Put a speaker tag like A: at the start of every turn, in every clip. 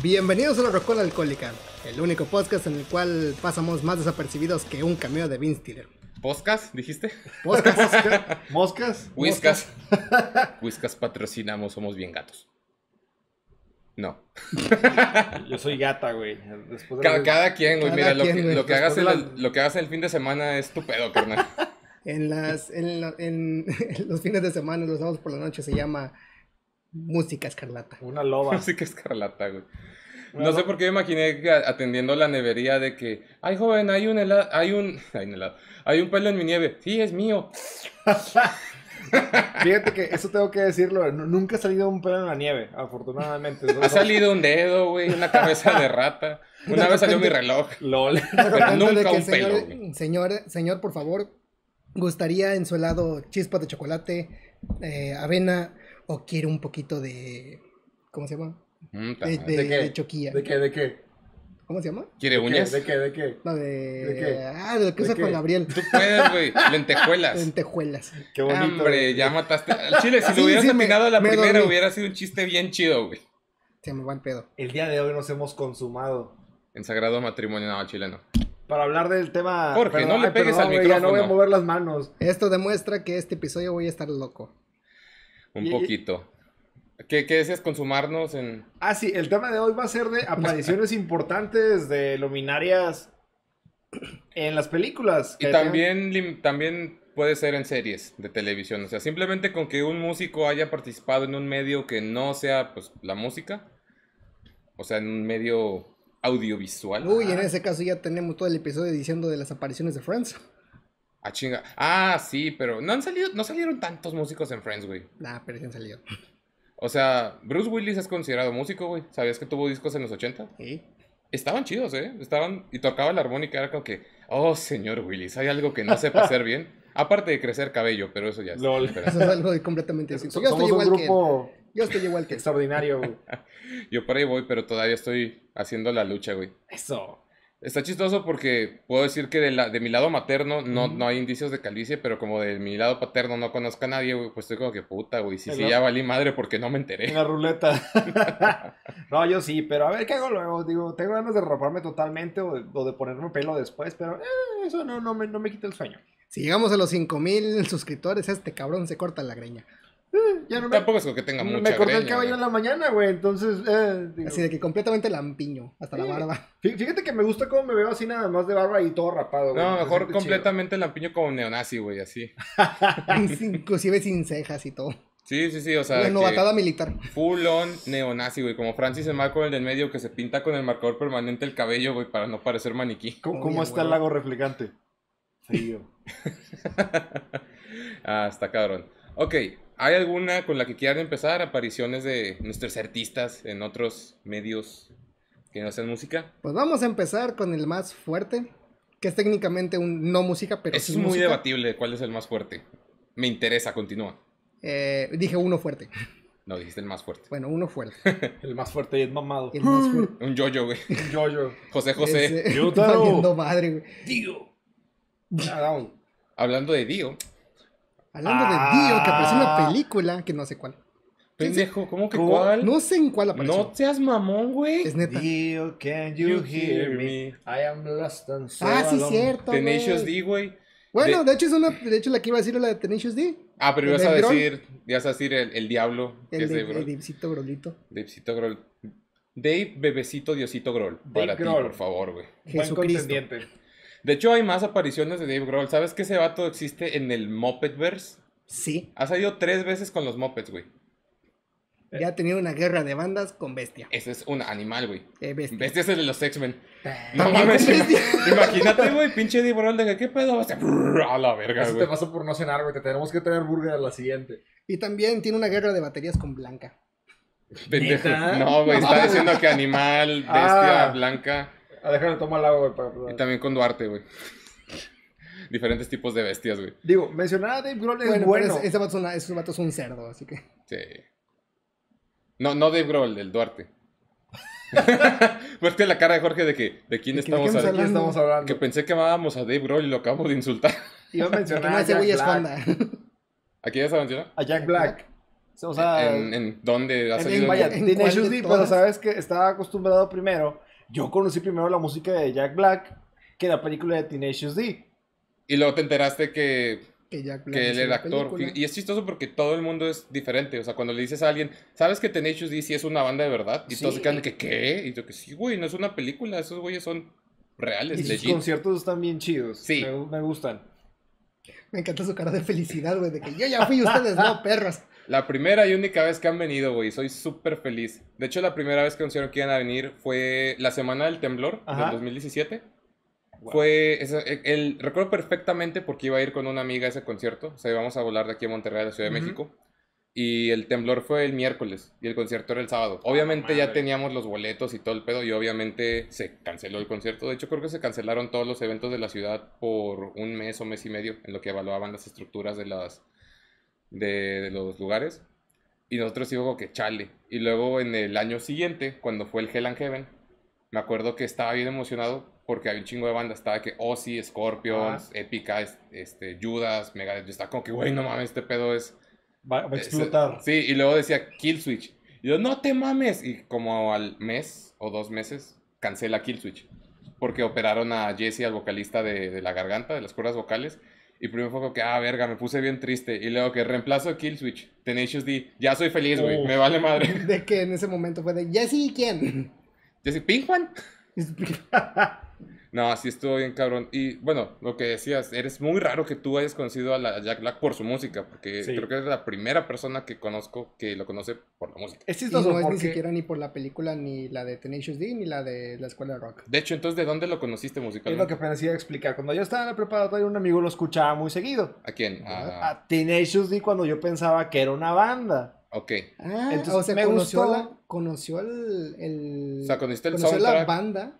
A: Bienvenidos a la Rocola Alcohólica, el único podcast en el cual pasamos más desapercibidos que un cameo de Vince Tiller.
B: ¿Poscas, dijiste?
A: Podcast.
C: ¿Moscas?
B: Whiskas. Whiskas patrocinamos, somos bien gatos. No.
C: Yo soy gata, güey. Después de-
B: Cada, cada quien, güey. Mira, lo, que,
A: güey.
B: lo, que hagas el,
C: Después de la-
B: lo que hagas el fin de semana es tu pedo, carnal.
A: En, las, en, la- en los fines de semana, los sábados por la noche, se llama Música Escarlata.
C: Una loba.
B: Que escarlata, güey. No sé por qué me imaginé atendiendo la nevería de que, ay joven, hay un helado, hay un, hay un helado, hay un pelo en mi nieve. Sí, es mío.
C: Fíjate que eso tengo que decirlo. nu- Nunca ha salido un pelo en la nieve, afortunadamente.
B: Ha salido un dedo, güey, una cabeza de rata. Una vez salió mi reloj.
C: LOL.
B: Pero nunca un pelo,
A: señor,
B: güey.
A: señor, señor, por favor, gustaría en su helado chispas de chocolate, eh, avena o quiere un poquito de... ¿Cómo se llama?
B: Mm,
A: De,
B: madre.
A: de,
C: ¿De qué?
A: de choquilla.
C: ¿De qué? ¿De qué?
A: ¿Cómo se llama?
B: ¿Quiere
C: ¿De qué?
B: uñas?
C: ¿De qué? ¿De qué?
A: No, de...
C: ¿De qué?
A: Ah, de lo que
C: ¿De
A: usa
C: qué?
A: Juan Gabriel.
B: Tú puedes, güey. Lentejuelas.
A: Lentejuelas.
C: Qué bonito.
B: Hombre, ya mataste. Al chile, si
A: Sí,
B: lo hubieras a la
A: me
B: primera,
A: dormí.
B: hubiera sido un chiste bien chido, güey.
A: Se me va el pedo.
C: El día de hoy nos hemos consumado.
B: En sagrado matrimonio, no, chileno.
C: Para hablar del tema.
B: Jorge, no le
C: ay,
B: pegues al
C: güey, Ya no voy a
B: micrófono.
C: mover las manos.
A: Esto demuestra que este episodio voy a estar loco.
B: Un
C: Y-
B: poquito. ¿Qué, qué deseas consumarnos en.
C: Ah, sí, el tema de hoy va a ser de apariciones importantes de luminarias en las películas.
B: Y también, lim- también puede ser en series de televisión. O sea, simplemente con que un músico haya participado en un medio que no sea pues la música. O sea, en un medio audiovisual.
A: Uy, en ese caso ya tenemos todo el episodio diciendo de las apariciones de Friends.
B: Ah, chinga. Ah, sí, pero no han salido, no salieron tantos músicos en Friends, güey.
A: Nah, pero sí han salido.
B: O sea, Bruce Willis es considerado músico, güey. ¿Sabías que tuvo discos en los 80?
A: ¿Sí?
B: Estaban chidos, ¿eh? Estaban y tocaba la armónica, era como que, oh, señor Willis, hay algo que no sepa hacer bien. Aparte de crecer cabello, pero eso ya es.
C: Lol.
A: Eso es algo completamente distinto.
C: So-
A: Yo estoy igual que
C: grupo
A: Yo estoy igual que
C: extraordinario. güey.
B: Yo por ahí voy, pero todavía estoy haciendo la lucha, güey.
C: Eso.
B: Está chistoso porque puedo decir que de, la, de mi lado materno no, no hay indicios de calvicie, pero como de mi lado paterno no conozco a nadie, güey, pues estoy como que puta, güey. Si, si
C: Hello.
B: ya valí madre porque no me
C: En
B: enteré.
C: la ruleta. no, yo sí, pero a ver qué hago luego. Digo, tengo ganas de raparme totalmente o de, o de ponerme pelo después, pero eh, eso no, no, me, no me quita el sueño.
A: Si llegamos a los 5000 suscriptores, este cabrón se corta la greña.
C: Eh, ya no me,
B: Tampoco es que tenga mucha
C: me corté el
B: greña,
C: cabello en la mañana, güey. Entonces, eh, digo,
A: Así de que completamente lampiño, hasta la barba.
C: fí- fíjate que me gusta cómo me veo así nada más de barba y todo rapado. güey.
B: No, mejor completamente lampiño como neonazi, güey, así.
A: Inclusive sin cejas y todo.
B: Sí, sí, sí, o sea,
A: la novatada militar.
B: full on neonazi, güey, como Francis el Marco el del medio que se pinta con el marcador permanente el cabello, güey, para no parecer maniquí.
C: ¿Cómo,
A: Oye,
C: cómo está el lago reflectante? Frío.
B: ah, está cabrón. Ok, ¿hay alguna con la que quieran empezar? Apariciones de nuestros artistas en otros medios que no sean música.
A: Pues vamos a empezar con el más fuerte, que es técnicamente un no música, pero
B: Eso
A: sí
B: es muy
A: música.
B: debatible, ¿cuál es el más fuerte? Me interesa, continúa.
A: Eh, dije uno fuerte.
B: No, dijiste el más fuerte.
A: Bueno, uno fuerte.
C: El más fuerte y es mamado.
A: El más fuerte.
B: Un yo-yo, güey.
C: Yo-yo.
B: José José.
A: Valiendo madre, güey.
C: Tío. Ah.
B: Hablando de Dio.
A: Hablando
C: Ah.
A: de Dio, que apareció en una película, que no sé cuál.
B: Pendejo, ¿cómo que cuál?
A: No sé en cuál apareció.
B: No seas mamón, güey.
A: Es neta.
C: Dio, can you hear me? I am lost and so
A: Ah, sí,
C: alone.
A: cierto.
B: Tenacious. D, güey.
A: Bueno,
B: De-
A: de... hecho es una, de hecho la que iba a decir era la de Tenacious D.
B: Ah, pero
A: ¿El
B: ibas a decir, ibas a decir el, el diablo, que
A: El
B: es
A: de, el. Divcito Grolito.
B: Dave, bebecito, Diosito.
C: Dave
B: Para ti, por favor, güey.
C: Buen
A: Jesucristo.
C: contendiente.
B: De hecho, hay más apariciones de Dave Grohl. ¿Sabes que ese vato existe en el Muppetverse?
A: Sí.
B: Ha salido tres veces con los Muppets, güey.
A: Ya ha tenido una guerra de bandas con Bestia.
B: Ese es un animal, güey.
A: Eh, bestia.
B: Bestia es el de los X-Men. No
A: También
B: mames.
A: Bestia.
B: Imagínate, güey, pinche Dave Grohl de que, ¿qué pedo? O sea, A la verga,
C: Eso te
B: güey.
C: pasó por no cenar, güey. Te tenemos que traer burger a la siguiente.
A: Y también tiene una guerra de baterías con Blanca.
B: Pendejo. No, güey, está diciendo que animal, bestia,
C: Ah.
B: blanca.
C: Ah, déjame tomar el agua, güey. para-
B: Y también con Duarte, güey. Diferentes tipos de bestias, güey.
C: Digo, mencionar a Dave Grohl es
A: Bueno,
C: bueno.
A: ese, ese vato es una- ese vato es un cerdo, así que.
B: Sí. No, no Dave Grohl, el Duarte. Pues que la cara de Jorge de que, ¿de quién
A: ¿De qué- de
B: estamos
A: qué
C: ¿De
B: hablando?
C: quién estamos hablando?
B: Que pensé que amábamos a Dave Grohl y lo acabamos de insultar.
C: Iba a
A: Que
C: mencionar
A: no
C: a
A: ese
C: Jack Black.
A: esconda.
B: ¿Aquí ya se mencionó?
C: A Jack Black. O sea,
B: ¿En, en dónde ha
A: en-
B: salido?
C: vaya,
A: ¿en de
C: D, pero
A: todas?
C: sabes que estaba acostumbrado primero. Yo conocí primero la música de Jack Black que la película de Tenacious D.
B: Y luego te enteraste que,
A: Que, Jack Black
B: que él era actor.
A: película.
B: Y es chistoso porque todo el mundo es diferente. O sea, cuando le dices a alguien, ¿sabes que Tenacious D sí es una banda de verdad? Y todos se quedan de que, ¿qué? Y yo que sí, güey, no es una película. Esos güeyes son reales,
C: Y sus conciertos están bien chidos.
B: Sí.
C: Me, me gustan.
A: Me encanta su cara de felicidad, güey, de que yo ya fui y ustedes no, perros.
B: La primera y única vez que han venido, güey. Soy súper feliz. De hecho, la primera vez que anunciaron que iban a venir fue la semana del temblor
C: Ajá.
B: del 2017.
C: Wow.
B: Fue, ese- el, el- recuerdo perfectamente porque iba a ir con una amiga a ese concierto. O sea, íbamos a volar de aquí a Monterrey, a la Ciudad de. México. Y el temblor fue el miércoles y el concierto era el sábado. Obviamente ya teníamos los boletos y todo el pedo y obviamente se canceló el concierto. De hecho, creo que se cancelaron todos los eventos de la ciudad por un mes o mes y medio en lo que evaluaban las estructuras de, las, de, de los lugares. Y nosotros íbamos como que chale. Y luego en el año siguiente, cuando fue el Hell and Heaven, me acuerdo que estaba bien emocionado porque había un chingo de bandas. Estaba que Ozzy, Scorpions, Epica, es- este, Judas, Megadeth. Yo estaba como que, güey, no mames, este pedo es...
C: Va, va a
B: es-
C: explotar.
B: Sí, y luego decía Killswitch. Y yo, no te mames. Y como al mes o dos meses, cancela Killswitch. Porque operaron a Jesse, al vocalista de, de la garganta, de las cuerdas vocales. Y primero fue como que, ah, verga, me puse bien triste. Y luego que reemplazo Killswitch, Tenacious D. Ya soy feliz, güey. Me vale madre.
A: De que en ese momento fue de, Jesse, ¿quién?
B: Jesse, ¿Pink One? No, así estuvo bien cabrón. Y bueno, lo que decías, eres muy raro que tú hayas conocido a, la- Jack Black por su música, porque
C: Sí.
B: creo que eres la primera persona que conozco que lo conoce por la música.
C: Es
A: Y
C: chistoso
A: no es ni siquiera ni por la película, ni la de Tenacious D, ni la de la Escuela de Rock.
B: De hecho, entonces, ¿de dónde lo conociste
C: es lo
B: musicalmente?
C: que apenas iba a explicar. Cuando yo estaba en la preparatoria, un amigo lo escuchaba muy seguido.
B: ¿A quién? A-
C: A Tenacious D cuando yo pensaba que era una banda.
B: Ok.
A: Ah,
C: Entonces,
A: o sea,
C: me
A: conoció,
C: gustó.
A: la- conoció el, el...
B: O sea, conociste el
A: conoció la banda,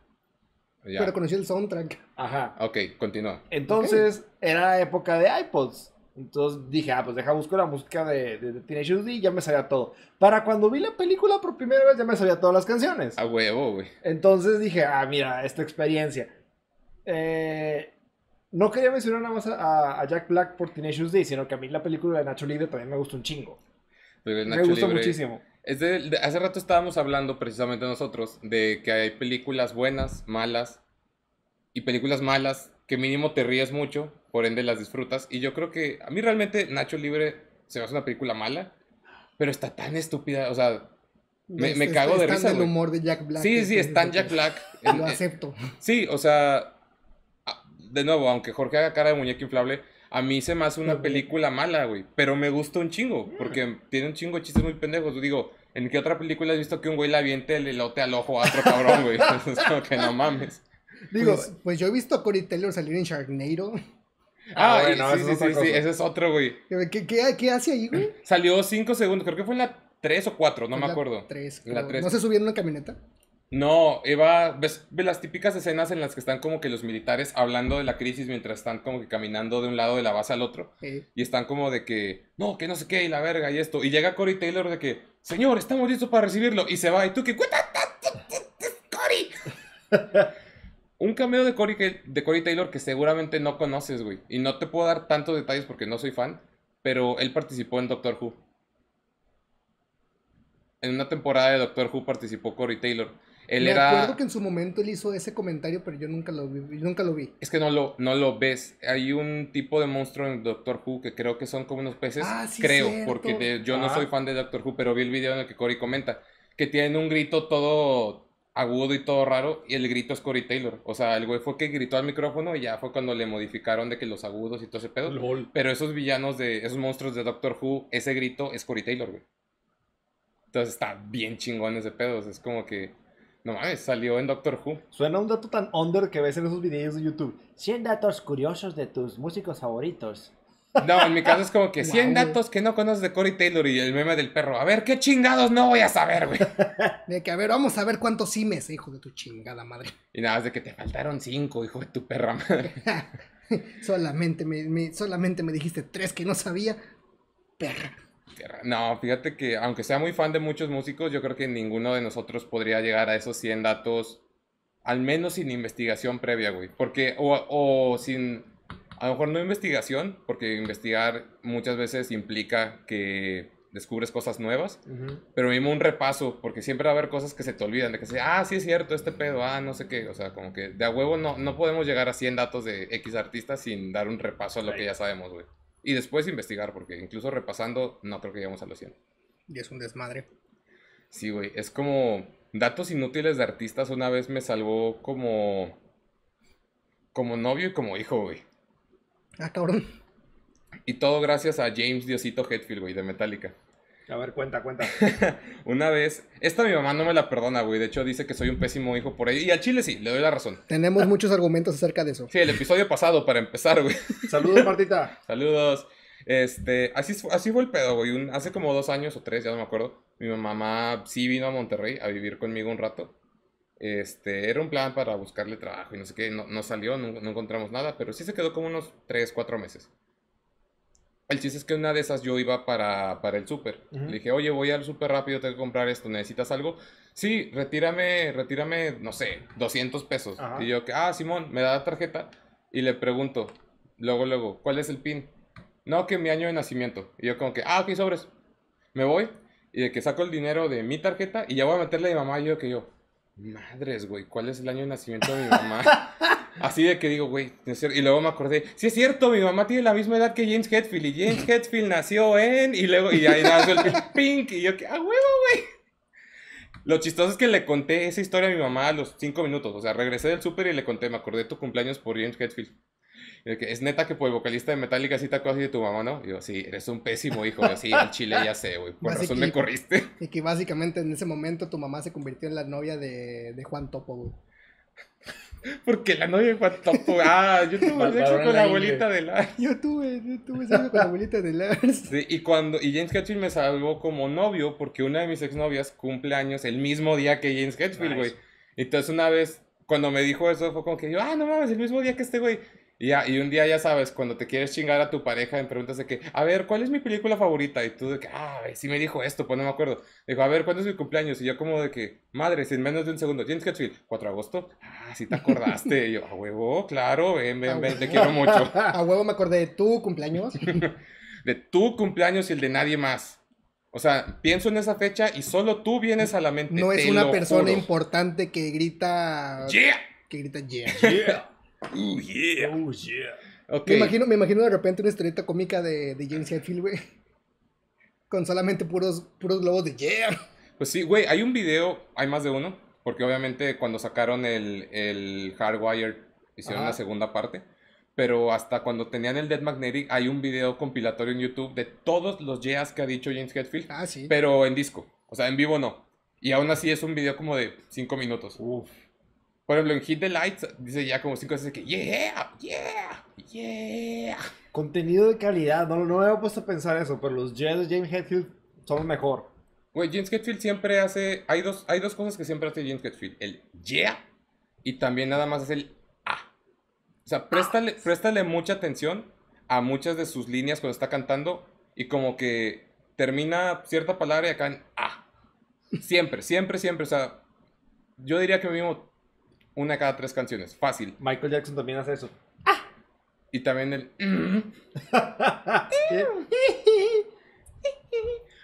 B: Ya.
A: pero conoció el soundtrack.
C: Ajá.
B: Ok, continúa.
C: Entonces, era época de iPods. Entonces dije, ah, pues deja busco la música de, de, de Tenacious D y ya me sabía todo. Para cuando vi la película por primera vez ya me sabía todas las canciones.
B: A huevo, güey.
C: Entonces dije, ah, mira, esta experiencia. Eh, no quería mencionar nada más a, a Jack Black por Tenacious D, sino que a mí la película de Nacho Libre también me gustó un chingo. Me
B: Libre-
C: muchísimo.
B: Es de- hace rato estábamos hablando precisamente nosotros de que hay películas buenas, malas y películas malas que mínimo te ríes mucho, por ende las disfrutas. Y yo creo que a mí realmente Nacho Libre se me hace una película mala, pero está tan estúpida, o sea, Me- me cago de risa,
A: el humor de Jack Black.
B: sí, sí,
A: es de
B: Jack Black. en-
A: Lo
B: en-
A: acepto.
B: Sí, o sea, de nuevo, aunque Jorge haga cara de muñeco inflable, a mí se me hace una película mala, güey. Pero me gusta un chingo, porque tiene un chingo de chistes muy pendejos. Digo, ¿en qué otra película has visto que un güey le aviente el elote al ojo a otro cabrón, güey? es como que no mames.
C: Digo,
A: pues, pues yo he visto a Corey Taylor salir en Sharknado.
B: Ah,
C: Ah, bueno,
B: sí,
C: eso
B: sí, sí, sí, ese es otro, güey.
A: ¿Qué, qué, qué hace ahí, güey?
B: Salió cinco segundos, creo que fue en la 3 o 4, no me
A: la
B: acuerdo.
A: tres,
B: En la
A: creo.
B: tres.
A: ¿No se subieron en una camioneta?
B: No, Eva, ¿ves, ves las típicas escenas en las que están como que los militares hablando de la crisis mientras están como que caminando de un lado de la base al otro? Y están como de que, no, que no sé qué, y la verga, y esto. Y llega Cory Taylor de que, señor, estamos listos para recibirlo. Y se va, y tú que, "What the- Cory. Un cameo de Cory, de Cory Taylor que seguramente no conoces, güey. Y no te puedo dar tantos detalles porque no soy fan, pero él participó en Doctor Who. En una temporada de Doctor Who participó Cory Taylor. Él
A: me
B: era...
A: acuerdo que en su momento él hizo ese comentario, pero yo nunca lo vi. Nunca lo vi.
B: Es que no lo, no lo ves. Hay un tipo de monstruo en Doctor Who que creo que son como unos peces.
A: Ah, sí,
B: creo,
A: cierto.
B: porque de- yo no
C: Ah.
B: soy fan de Doctor Who, pero vi el video en el que Cory comenta que tienen un grito todo agudo y todo raro y el grito es Cory Taylor. O sea, el güey fue que gritó al micrófono y ya fue cuando le modificaron de que los agudos y todo ese pedo.
C: LOL.
B: Pero esos villanos de esos monstruos de Doctor Who, ese grito es Cory Taylor, güey. Entonces está bien chingón ese pedo. o sea, es como que, no mames, salió en Doctor Who.
C: Suena un dato tan under que ves en esos videos de YouTube. 100 datos curiosos de tus músicos favoritos.
B: No, en mi caso es como que 100
A: Guau.
B: datos que no conoces de Cory Taylor y el meme del perro. A ver, ¿qué chingados no voy a saber, güey?
A: De que, a ver, vamos a ver cuántos simes, hijo de tu chingada madre.
B: Y nada, es de que te faltaron 5, hijo de tu perra madre.
A: solamente, me, me- solamente me dijiste tres que no sabía. Perra.
B: No, fíjate que aunque sea muy fan de muchos músicos, yo creo que ninguno de nosotros podría llegar a esos 100 datos, al menos sin investigación previa, güey. Porque, o, o sin, a lo mejor no investigación, porque investigar muchas veces implica que descubres cosas nuevas.
C: Ujú.
B: Pero mismo un repaso, porque siempre va a haber cosas que se te olvidan, de que se, ah, sí es cierto, este pedo, ah, no sé qué, o sea, como que de a huevo no, no podemos llegar a 100 datos de X artistas sin dar un repaso a lo que ya sabemos, güey. Y después investigar, porque incluso repasando, no creo que lleguemos a los 100.
A: Y es un desmadre.
B: Sí, güey, es como datos inútiles de artistas una vez me salvó como, como novio y como hijo, güey.
A: Ah, cabrón.
B: Y todo gracias a James Diosito Hetfield, güey, de Metallica.
C: A ver, cuenta, cuenta.
B: Una vez, esta mi mamá no me la perdona, güey. De hecho, dice que soy un pésimo hijo por ahí. Y al chile sí, le doy la razón.
A: Tenemos muchos argumentos acerca de eso.
B: Sí, el episodio pasado, para empezar, güey.
C: Saludos, Martita.
B: Saludos. Este, así, así fue el pedo, güey. Un- hace como dos años o tres, ya no me acuerdo. Mi mamá sí vino a Monterrey a vivir conmigo un rato. Este, era un plan para buscarle trabajo y no sé qué. No, no salió, no, no encontramos nada, pero sí se quedó como unos tres, cuatro meses. El chiste es que una de esas yo iba para, para el súper. Le dije, oye, voy al súper rápido, tengo que comprar esto, ¿necesitas algo? Sí, retírame, retírame, no sé, 200 pesos. Y yo, que, ah, Simón, me da la tarjeta y le pregunto, luego, luego, ¿cuál es el PIN? No, que mi año de nacimiento. Y yo como que, ah, ok, sobres. Me voy y de que saco el dinero de mi tarjeta y ya voy a meterle a mi mamá y yo que yo, madres, güey, ¿cuál es el año de nacimiento de mi mamá? Así de que digo, güey, no es cierto. y luego me acordé, sí es cierto, mi mamá tiene la misma edad que James Hetfield y James Hetfield nació en, y luego, y ahí nació el pink, y yo que, ah, huevo, güey. Lo chistoso es que le conté esa historia a mi mamá a los cinco minutos, o sea, regresé del súper y le conté, me acordé de tu cumpleaños por James Hetfield. Y que, es neta que por el vocalista de Metallica sí te acuerdas de tu mamá, ¿no? Y yo, sí, eres un pésimo hijo. Yo, sí, al chile ya sé, güey. Por razón me corriste.
A: Y que básicamente en ese momento tu mamá se convirtió en la novia de, de Juan Topo, güey.
B: Porque la novia de Juan Topo. Ah, yo tuve sexo con la abuelita de la.
A: Yo tuve, yo tuve sexo con la abuelita de Lars.
B: Sí, y cuando. Y James Hetfield me salvó como novio porque una de mis exnovias cumple años el mismo día que James Hetfield, güey.
C: Nice.
B: Entonces una vez, cuando me dijo eso, fue como que yo, ah, no mames, el mismo día que este güey. Y, ya, y un día, ya sabes, cuando te quieres chingar a tu pareja, me preguntas de que, a ver, ¿cuál es mi película favorita? Y tú de que, ah, sí me dijo esto, pues no me acuerdo. Dijo, a ver, ¿cuándo es mi cumpleaños? Y yo como de que, madre, sin menos de un segundo. James Hetfield, 4 de agosto. Ah, sí te acordaste. Y yo, a huevo, claro, ven, ven, ven, te quiero mucho.
A: A huevo me acordé de tu cumpleaños.
B: De tu cumpleaños y el de nadie más. O sea, pienso en esa fecha y solo tú vienes a la mente.
A: No es una persona
B: juro.
A: importante que grita.
B: ¡Yeah!
A: Que grita yeah.
C: Yeah.
B: Uh, yeah.
C: Oh, yeah.
B: Ok.
A: Me imagino, me imagino de repente una historieta cómica de, de James Hetfield, güey. Con solamente puros, puros globos de yeah.
B: Pues sí, güey, hay un video, hay más de uno, porque obviamente cuando sacaron el, el Hardwire hicieron
A: Ajá.
B: la segunda parte, pero hasta cuando tenían el Dead Magnetic hay un video compilatorio en YouTube de todos los yeas que ha dicho James Hetfield,
A: Ah, sí.
B: pero en disco, o sea, en vivo no. Y aún así es un video como de 5 minutos.
C: Uf.
B: Por ejemplo, en Hit the Lights dice ya como 5 veces que yeah, yeah, yeah.
C: Contenido de calidad. No, no me había puesto a pensar eso, pero los Jets de James Hetfield son los mejor.
B: Güey, James Hetfield siempre hace. Hay dos, hay dos cosas que siempre hace James Hetfield: el yeah y también nada más es el ah. O sea, préstale, préstale mucha atención a muchas de sus líneas cuando está cantando y como que termina cierta palabra y acá en ah. Siempre, siempre, siempre. O sea, yo diría que mínimo una cada tres canciones. Fácil.
C: Michael Jackson también hace eso.
B: Y también el.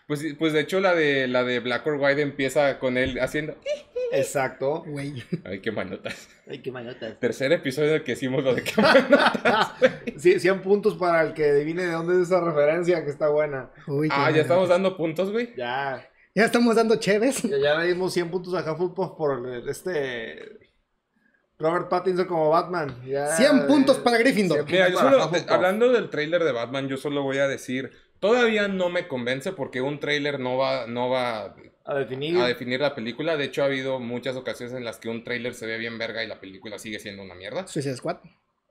B: Pues, sí, pues de hecho la de la de Black or White empieza con él haciendo.
C: Exacto.
A: Güey.
B: Ay, qué manotas.
C: Ay, qué manotas.
B: Tercer episodio que hicimos lo de qué manotas.
C: Sí, 100 puntos para el que adivine de dónde es esa referencia, que está buena.
A: Uy, qué
B: Ah, ya estamos dando puntos, güey.
C: Ya.
A: Ya estamos dando cheves.
C: Ya, ya le dimos 100 puntos a Hufflepuff por el- este. Robert Pattinson como Batman. Ya,
A: 100 puntos para Gryffindor.
C: 100
B: Mira, yo solo, de- hablando del tráiler de Batman, yo solo voy a decir, todavía no me convence porque un tráiler no va, no va
C: A definir.
B: a definir la película. De hecho, ha habido muchas ocasiones en las que un tráiler se ve bien verga y la película sigue siendo una mierda.
A: Suicide Squad.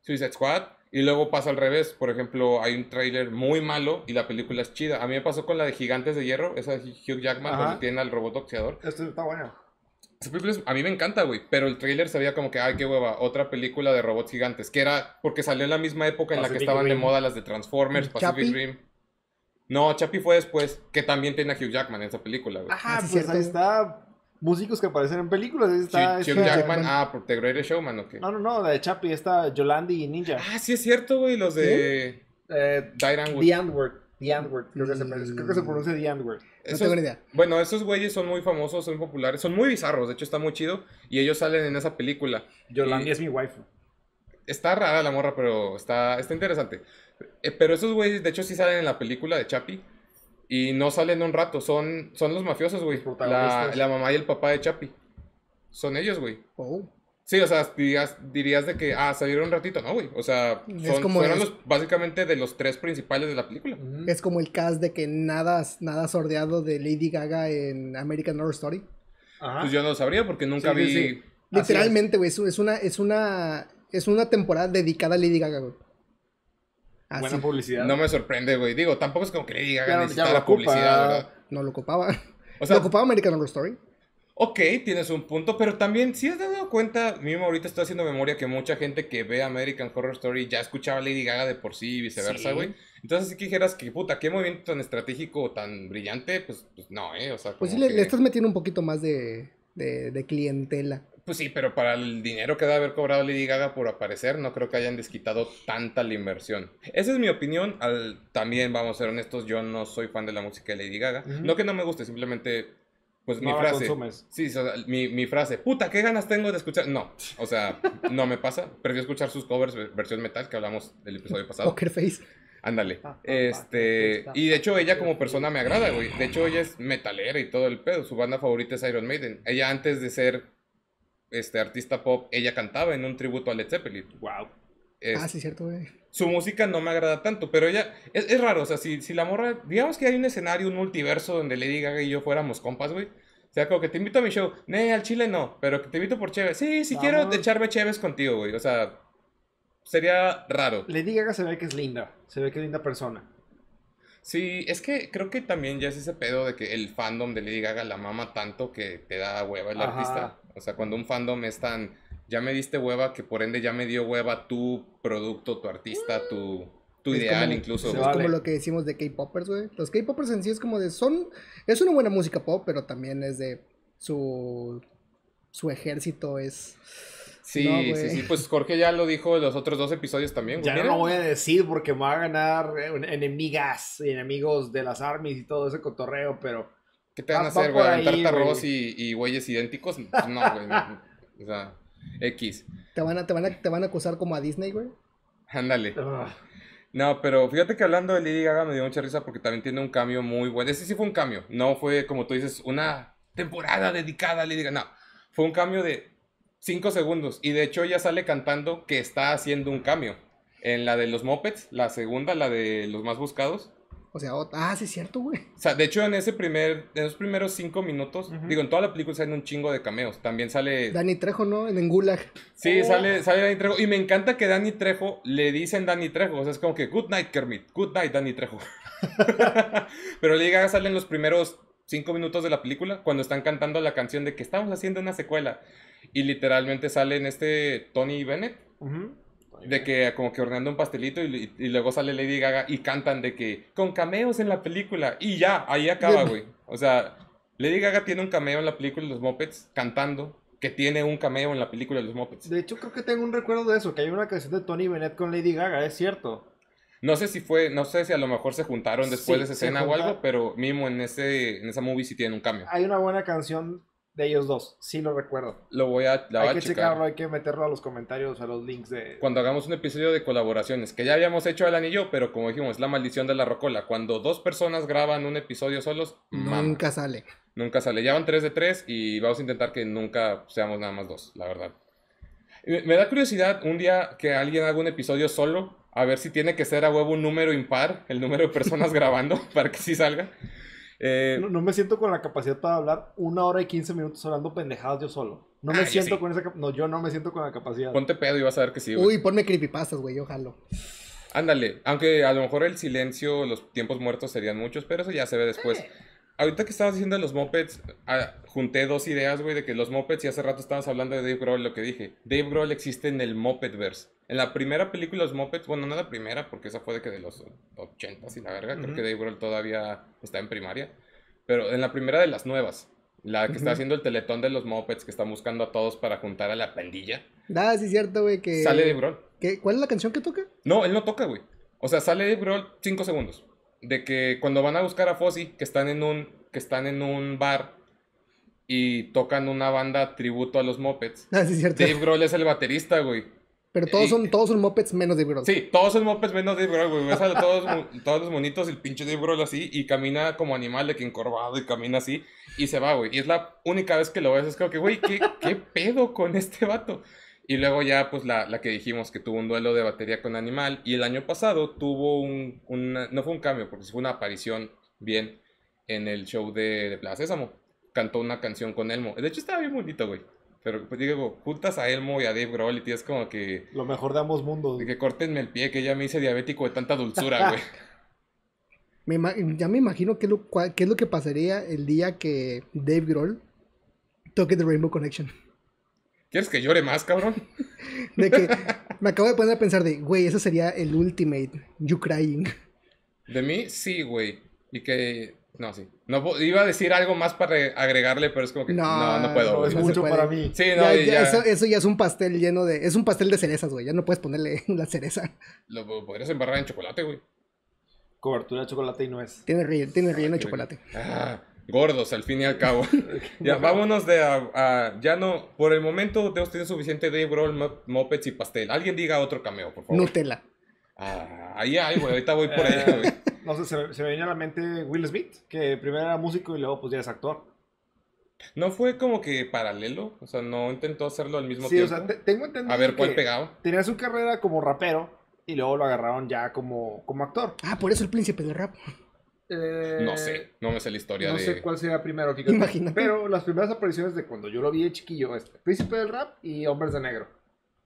B: Suicide Squad. Y luego pasa al revés. Por ejemplo, hay un tráiler muy malo y la película es chida. A mí me pasó con la de Gigantes de Hierro, esa de Hugh Jackman,
C: Ajá.
B: donde tiene al robot boxeador.
C: Esto está bueno.
B: Esa película es- a mí me encanta, güey. Pero el tráiler se veía como que, ay, qué hueva, otra película de robots gigantes. Que era porque salió en la misma época en la que estaban de moda las de Transformers, Pacific
A: ¿Chappie?
B: Rim. No, Chappie fue después, que también tiene a Hugh Jackman en esa película, güey.
C: Ajá,
A: Ah, sí,
C: pues
A: cierto.
C: ahí está. Músicos que aparecen en películas. Ahí está.
B: Hugh,
C: este-
B: Hugh Jackman,
A: Jackman.
B: ah, por The Greatest Showman, ¿o qué?
C: No, no, no, la de Chappie, está Yolandi y Ninja.
B: Ah, sí es cierto, güey, los de
C: Eh,
B: Diane Wood.
C: The Antwoord. The Antwoord, creo, que se pronuncia- creo que se pronuncia The Antwoord.
A: No
B: Esos-
A: tengo ni idea.
B: Bueno, esos güeyes son muy famosos, son populares, son muy bizarros, de hecho está muy chido. Y ellos salen en esa película.
C: Yolandi
B: Y-
C: es mi waifu.
B: Está rara la morra, pero está, está interesante. Eh, pero esos güeyes, de hecho, sí salen en la película de Chapi. Y no salen un rato, son, son los mafiosos, güey. La, la mamá y el papá de Chapi. Son ellos, güey.
A: Oh.
B: Sí, o sea, dirías, dirías de que, ah, salieron un ratito, ¿no, güey? O sea,
A: Es
B: son-
A: como
B: fueron
A: es-
B: los, básicamente de los tres principales de la película.
A: Es como el cast de que nada, nada sordeado de Lady Gaga en American Horror Story.
C: Ajá.
B: Pues yo no lo sabría porque nunca
C: Sí,
B: vi...
C: sí.
A: Literalmente, güey, es, es una, es una, es una temporada dedicada a Lady Gaga, güey. Así,
C: Buena publicidad.
B: No me sorprende, güey. Digo, tampoco es como que
C: ya
B: necesitar
C: lo
B: la
C: ocupa.
B: publicidad, ¿verdad?
A: no lo ocupaba.
B: O sea,
A: lo ocupaba American Horror Story.
B: Ok, tienes un punto, pero también, si has dado cuenta, mismo ahorita estoy haciendo memoria que mucha gente que ve American Horror Story ya escuchaba Lady Gaga de por sí y viceversa,
A: Sí.
B: güey. Entonces, si que dijeras que, puta, qué movimiento tan estratégico o tan brillante, pues, pues no, ¿eh? O sea,
A: Pues sí, le,
B: que-
A: le estás metiendo un poquito más de, de, de clientela.
B: Pues sí, pero para el dinero que debe haber cobrado Lady Gaga por aparecer, no creo que hayan desquitado tanta la inversión. Esa es mi opinión. Al, también, vamos a ser honestos, yo no soy fan de la música de Lady Gaga. No que no me guste, simplemente, pues mi
C: No
B: frase.
C: consumes.
B: Sí, o sea, mi, mi frase, puta, ¿qué ganas tengo de escuchar? No, o sea, no me pasa. Prefiero escuchar sus covers, ver- versión metal, que hablamos del episodio pasado.
A: Poker Face.
B: Ándale.
C: Pa, pa, pa,
B: Este, y de hecho ella como persona me agrada, güey. De hecho ella es metalera y todo el pedo. Su banda favorita es Iron Maiden. Ella antes de ser este artista pop, ella cantaba en un tributo a Led Zeppelin.
C: Wow.
B: Es-
A: Ah, sí, cierto, güey.
B: Su música no me agrada tanto, pero ella es, es raro, o sea, si, si la morra, digamos que hay un escenario, un multiverso donde Lady Gaga y yo fuéramos compas, güey. O sea, como que te invito a mi show, ne, al chile no, pero que te invito por chévere. Sí, sí quiero echarme chéves contigo, güey. O sea, sería raro.
C: Lady Gaga se ve que es linda. Se ve que es linda persona.
B: Sí, es que creo que también ya es ese pedo de que el fandom de Lady Gaga la mama tanto que te da hueva el
C: Ajá.
B: artista. O sea, cuando un fandom es tan, ya me diste hueva, que por ende ya me dio hueva tu producto, tu artista, tu, ideal
A: como-
B: incluso.
A: Es
C: vale.
A: como lo que decimos de K-Poppers, güey. Los K-Poppers en sí es como de. Son. Es una buena música pop, pero también es de. Su. Su ejército es.
B: Sí,
A: No,
B: sí, sí, pues Jorge ya lo dijo en los otros dos episodios también, güey.
C: Ya no lo voy a decir porque me va a ganar eh, enemigas y enemigos de las armies y todo ese cotorreo, pero
B: ¿Qué te van a hacer, güey?
C: por ahí,
B: ¿Aventarte
C: güey.
B: arroz y, y güeyes idénticos? Pues no, güey. no. O sea, X.
A: Te van a, te van a, te van a acusar como a Disney, güey.
B: Ándale.
C: ah,
B: No, pero fíjate que hablando de Lady Gaga me dio mucha risa porque también tiene un cambio muy bueno. Ese sí fue un cambio. No fue, como tú dices, una temporada dedicada a Lady Gaga. No, fue un cambio de 5 segundos. Y de hecho ella sale cantando que está haciendo un cambio. En la de los Muppets, la segunda, la de los más buscados.
A: O sea, ah, sí, es cierto, güey.
B: O sea, de hecho en ese primer, en esos primeros 5 minutos, digo, en toda la película salen un chingo de cameos. También sale...
A: Danny Trejo, ¿no? En, en Gulag.
B: Sí,
C: Oh.
B: sale, sale Danny Trejo. Y me encanta que Danny Trejo le dicen Danny Trejo. O sea, es como que Good night, Kermit. Good night, Danny Trejo. Pero Lady Gaga sale en los primeros cinco minutos de la película cuando están cantando la canción de que estamos haciendo una secuela. Y literalmente sale en este Tony Bennett.
C: ujú.
B: De que como que horneando un pastelito y, y luego sale Lady Gaga y cantan de que con cameos en la película. Y ya, ahí acaba, güey. O sea, Lady Gaga tiene un cameo en la película de los Muppets cantando. Que tiene un cameo en la película de los Muppets.
C: De hecho, creo que tengo un recuerdo de eso, que hay una canción de Tony Bennett con Lady Gaga, es cierto.
B: No sé si fue, no sé si a lo mejor se juntaron después
C: Sí,
B: de esa escena o algo, pero mismo en ese, en esa movie sí tiene un cambio.
C: Hay una buena canción de ellos dos, sí lo recuerdo.
B: Lo voy a, la voy
C: hay
B: a
C: que
B: checar.
C: checarlo, hay que meterlo a los comentarios, a los links de...
B: Cuando hagamos un episodio de colaboraciones, que ya habíamos hecho Alan y yo, pero como dijimos, la maldición de la rocola. Cuando dos personas graban un episodio solos, mama.
A: Nunca sale.
B: Nunca sale. Ya van 3 de 3 y vamos a intentar que nunca seamos nada más dos, la verdad. Me da curiosidad un día que alguien haga un episodio solo, a ver si tiene que ser a huevo un número impar, el número de personas grabando, para que sí salga. Eh,
C: No, no me siento con la capacidad para hablar una hora y 15 minutos hablando pendejadas yo solo. No me
B: Ah,
C: siento
B: sí.
C: con esa No, yo no me siento con la capacidad.
B: ponte pedo y vas a ver que sí, güey.
A: Uy, ponme creepypastas, güey, yo jalo.
B: Ándale, aunque a lo mejor el silencio, los tiempos muertos serían muchos, pero eso ya se ve después. Ahorita que estabas diciendo de los mopeds, ah, junté dos ideas, güey, de que los mopeds, y hace rato estábamos hablando de Dave Grohl, lo que dije. Dave Grohl existe en el Mopedverse. En la primera película, los mopeds, bueno, no la primera, porque esa fue de que de los 80 y la verga, creo
C: Ujú.
B: que Dave Grohl todavía está en primaria. Pero en la primera de las nuevas, la que está
A: Ujú.
B: haciendo el teletón de los mopeds, que están buscando a todos para juntar a la pandilla,
A: Ah, sí, cierto, güey, que...
B: sale Dave Grohl.
A: ¿Qué? ¿Cuál es la canción que toca?
B: No, él no toca, güey. O sea, sale Dave Grohl 5 segundos. De que cuando van a buscar a Fozzy, que están en un, que están en un bar y tocan una banda tributo a los Muppets.
A: Ah, sí, es cierto.
B: Dave Grohl es el baterista, güey.
A: Pero todos
B: y-
A: son, todos son mopeds menos de Grohl.
B: Sí, todos son Muppets menos Dave Grohl, güey. Ves a todos, todos los monitos, el pinche Dave Grohl así, y camina como animal de que encorvado y camina así, y se va, güey. Y es la única vez que lo ves, es como que, güey, ¿qué, ¿qué pedo con este vato? Y luego ya, pues, la, la que dijimos que tuvo un duelo de batería con Animal, y el año pasado tuvo un, una- no fue un cambio, porque fue una aparición bien en el show de, de Plaza Sésamo. Cantó una canción con Elmo. De hecho, estaba bien bonito, güey. Pero, pues, digo, juntas a Elmo y a Dave Grohl y tienes como que...
C: Lo mejor de ambos mundos.
B: De que córtenme el pie, que ya me hice diabético de tanta dulzura, güey.
A: Me ya me imagino qué es, lo, cua- qué es lo que pasaría el día que Dave Grohl toque The Rainbow Connection.
B: ¿Quieres que llore más, cabrón?
A: De que me acabo de poner a pensar de, güey, eso sería el ultimate, you crying.
B: De mí, sí, güey. Y que... No, sí. No, iba a decir algo más para re- agregarle, pero es como que...
A: No,
B: No, no, puedo,
C: No, es mucho para mí.
B: Sí, no,
A: Ya-
B: y
A: ya
B: ya...
A: Eso, eso ya es un pastel lleno de... Es un pastel de cerezas, güey. Ya no puedes ponerle la cereza.
B: Lo po- podrías embarrar en chocolate, güey.
C: Cobertura de chocolate y nuez.
A: Tiene, relleno, tiene relleno de
B: Qué
A: chocolate.
B: Ah, gordos, al fin y al cabo. ya, vámonos de... a- a- ya no... Por el momento, tenemos tiene suficiente Dave Grohl, Mo- Muppets y pastel. Alguien diga otro cameo, por favor.
A: Nutella.
B: Ah, ahí hay, güey. Ahorita voy por
C: Eh,
B: ella, güey.
C: No sé, se me, se me viene a la mente Will Smith, que primero era músico y luego pues ya es actor.
B: No fue como que paralelo, o sea, no intentó hacerlo al mismo
C: Sí, o
B: tiempo.
C: sea, te- tengo entendido
B: a ver cuál
C: que
B: pegaba.
C: tenía su carrera como rapero y luego lo agarraron ya como, como actor.
A: Ah, por eso el príncipe del rap.
C: Eh,
B: No sé, no me sé la historia
C: No
B: de.
C: sé cuál sería primero, fíjate.
A: Imagínate.
C: Pero las primeras apariciones de cuando yo lo vi de chiquillo es Príncipe del Rap y Hombres de Negro.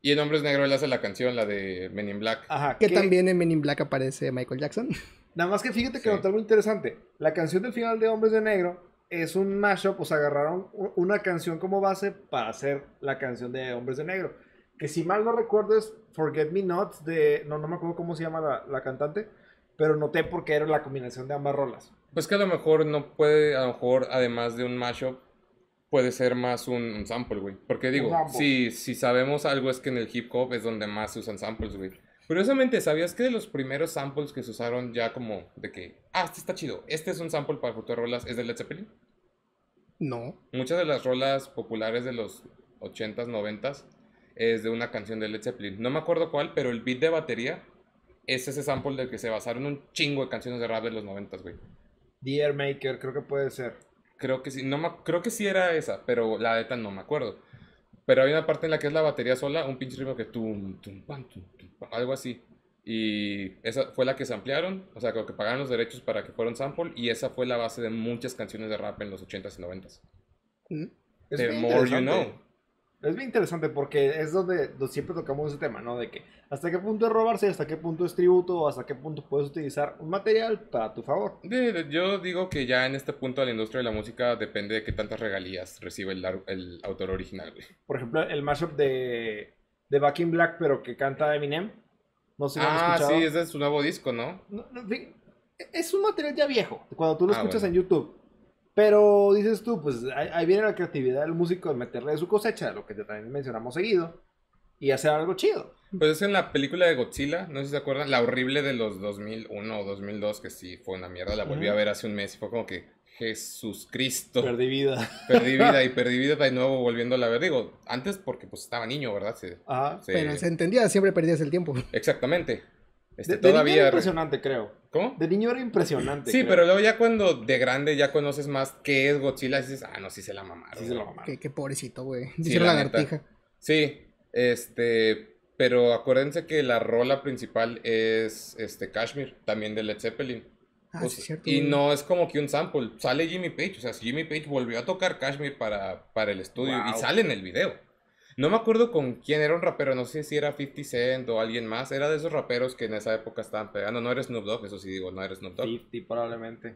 B: Y en Hombres Negro él hace la canción, la de Men in Black.
C: Ajá.
A: Que también en Men in Black aparece Michael Jackson.
C: Nada más que fíjate que
B: Sí.
C: noté algo interesante. La canción del final de Hombres de Negro es un mashup, o sea, agarraron una canción como base para hacer la canción de Hombres de Negro. Que si mal no recuerdo es Forget Me Not de... No, no me acuerdo cómo se llama la, la cantante, pero noté porque era la combinación de ambas rolas.
B: Pues que a lo mejor no puede, a lo mejor además de un mashup, puede ser más un, un sample, güey. Porque digo, si, si sabemos algo es que en el hip hop es donde más se usan samples, güey. Curiosamente, ¿sabías que de los primeros samples que se usaron ya como de que, ah, este está chido, este es un sample para futuras rolas, es de Led Zeppelin?
A: No.
B: Muchas de las rolas populares de los 80s, 90s es de una canción de Led Zeppelin. No me acuerdo cuál, pero el beat de batería es ese sample del que se basaron un chingo de canciones de rap de los 90s, güey.
C: The Air Maker, creo que puede ser.
B: Creo que sí, no me, creo que sí era esa, pero la neta no me acuerdo. Pero hay una parte en la que es la batería sola, un pinche ritmo que tum, tum, pam, tum, tum, pam, algo así. Y esa fue la que se ampliaron, o sea, creo que pagaron los derechos para que fuera un sample, y esa fue la base de muchas canciones de rap en los 80s y 90s.
A: Mm.
B: The more you know.
C: Es bien interesante porque es donde, donde siempre tocamos ese tema, ¿no? De que hasta qué punto es robarse, hasta qué punto es tributo, hasta qué punto puedes utilizar un material para tu favor.
B: Yo digo que ya en este punto de la industria de la música depende de qué tantas regalías recibe el, autor original, güey.
C: Por ejemplo, el mashup de, de Back in Black, pero que canta Eminem. No sé si lo han
B: Ah, sí, es de su nuevo disco, ¿no?
C: No, no, fi- es un material ya viejo, cuando tú lo
B: Ah,
C: escuchas
B: bueno.
C: en YouTube. Pero dices tú, pues ahí, ahí viene la creatividad del músico de meterle de su cosecha, lo que también mencionamos seguido, y hacer algo chido.
B: Pues es en la película de Godzilla, no sé si se acuerdan, la horrible de los 2001 o 2002, que sí fue una mierda, la volví a ver hace un mes y fue como que, Jesús Cristo,
C: Perdí vida.
B: perdí vida y perdí vida de nuevo volviéndola a ver. Digo, antes porque pues estaba niño, ¿verdad? Se-
C: Ajá.
B: se-
A: Pero se entendía, siempre perdías el tiempo.
B: Exactamente. Este,
C: De, de niño era
B: todavía...
C: impresionante, creo.
B: ¿Cómo?
C: De niño era impresionante.
B: Sí,
C: creo.
B: pero luego ya cuando de grande ya conoces más qué es Godzilla, dices, ah, no, sí se la mamaron.
C: Sí se
B: güey".
C: mamaron.
A: Qué, qué pobrecito, güey.
B: Sí, la
A: la lagartija.
B: Este, pero acuérdense que la rola principal es este Kashmir, también de Led Zeppelin.
A: Ah,
B: Pues,
A: sí, es cierto.
B: y no es como que un sample, sale Jimmy Page, o sea, Jimmy Page volvió a tocar Kashmir para, para el estudio y sale en el video. No me acuerdo con quién era un rapero, no sé si era 50 Cent o alguien más, era de esos raperos que en esa época estaban pegando, no eres Snoop Dogg, eso sí digo, no eres Snoop Dogg,
C: 50 probablemente.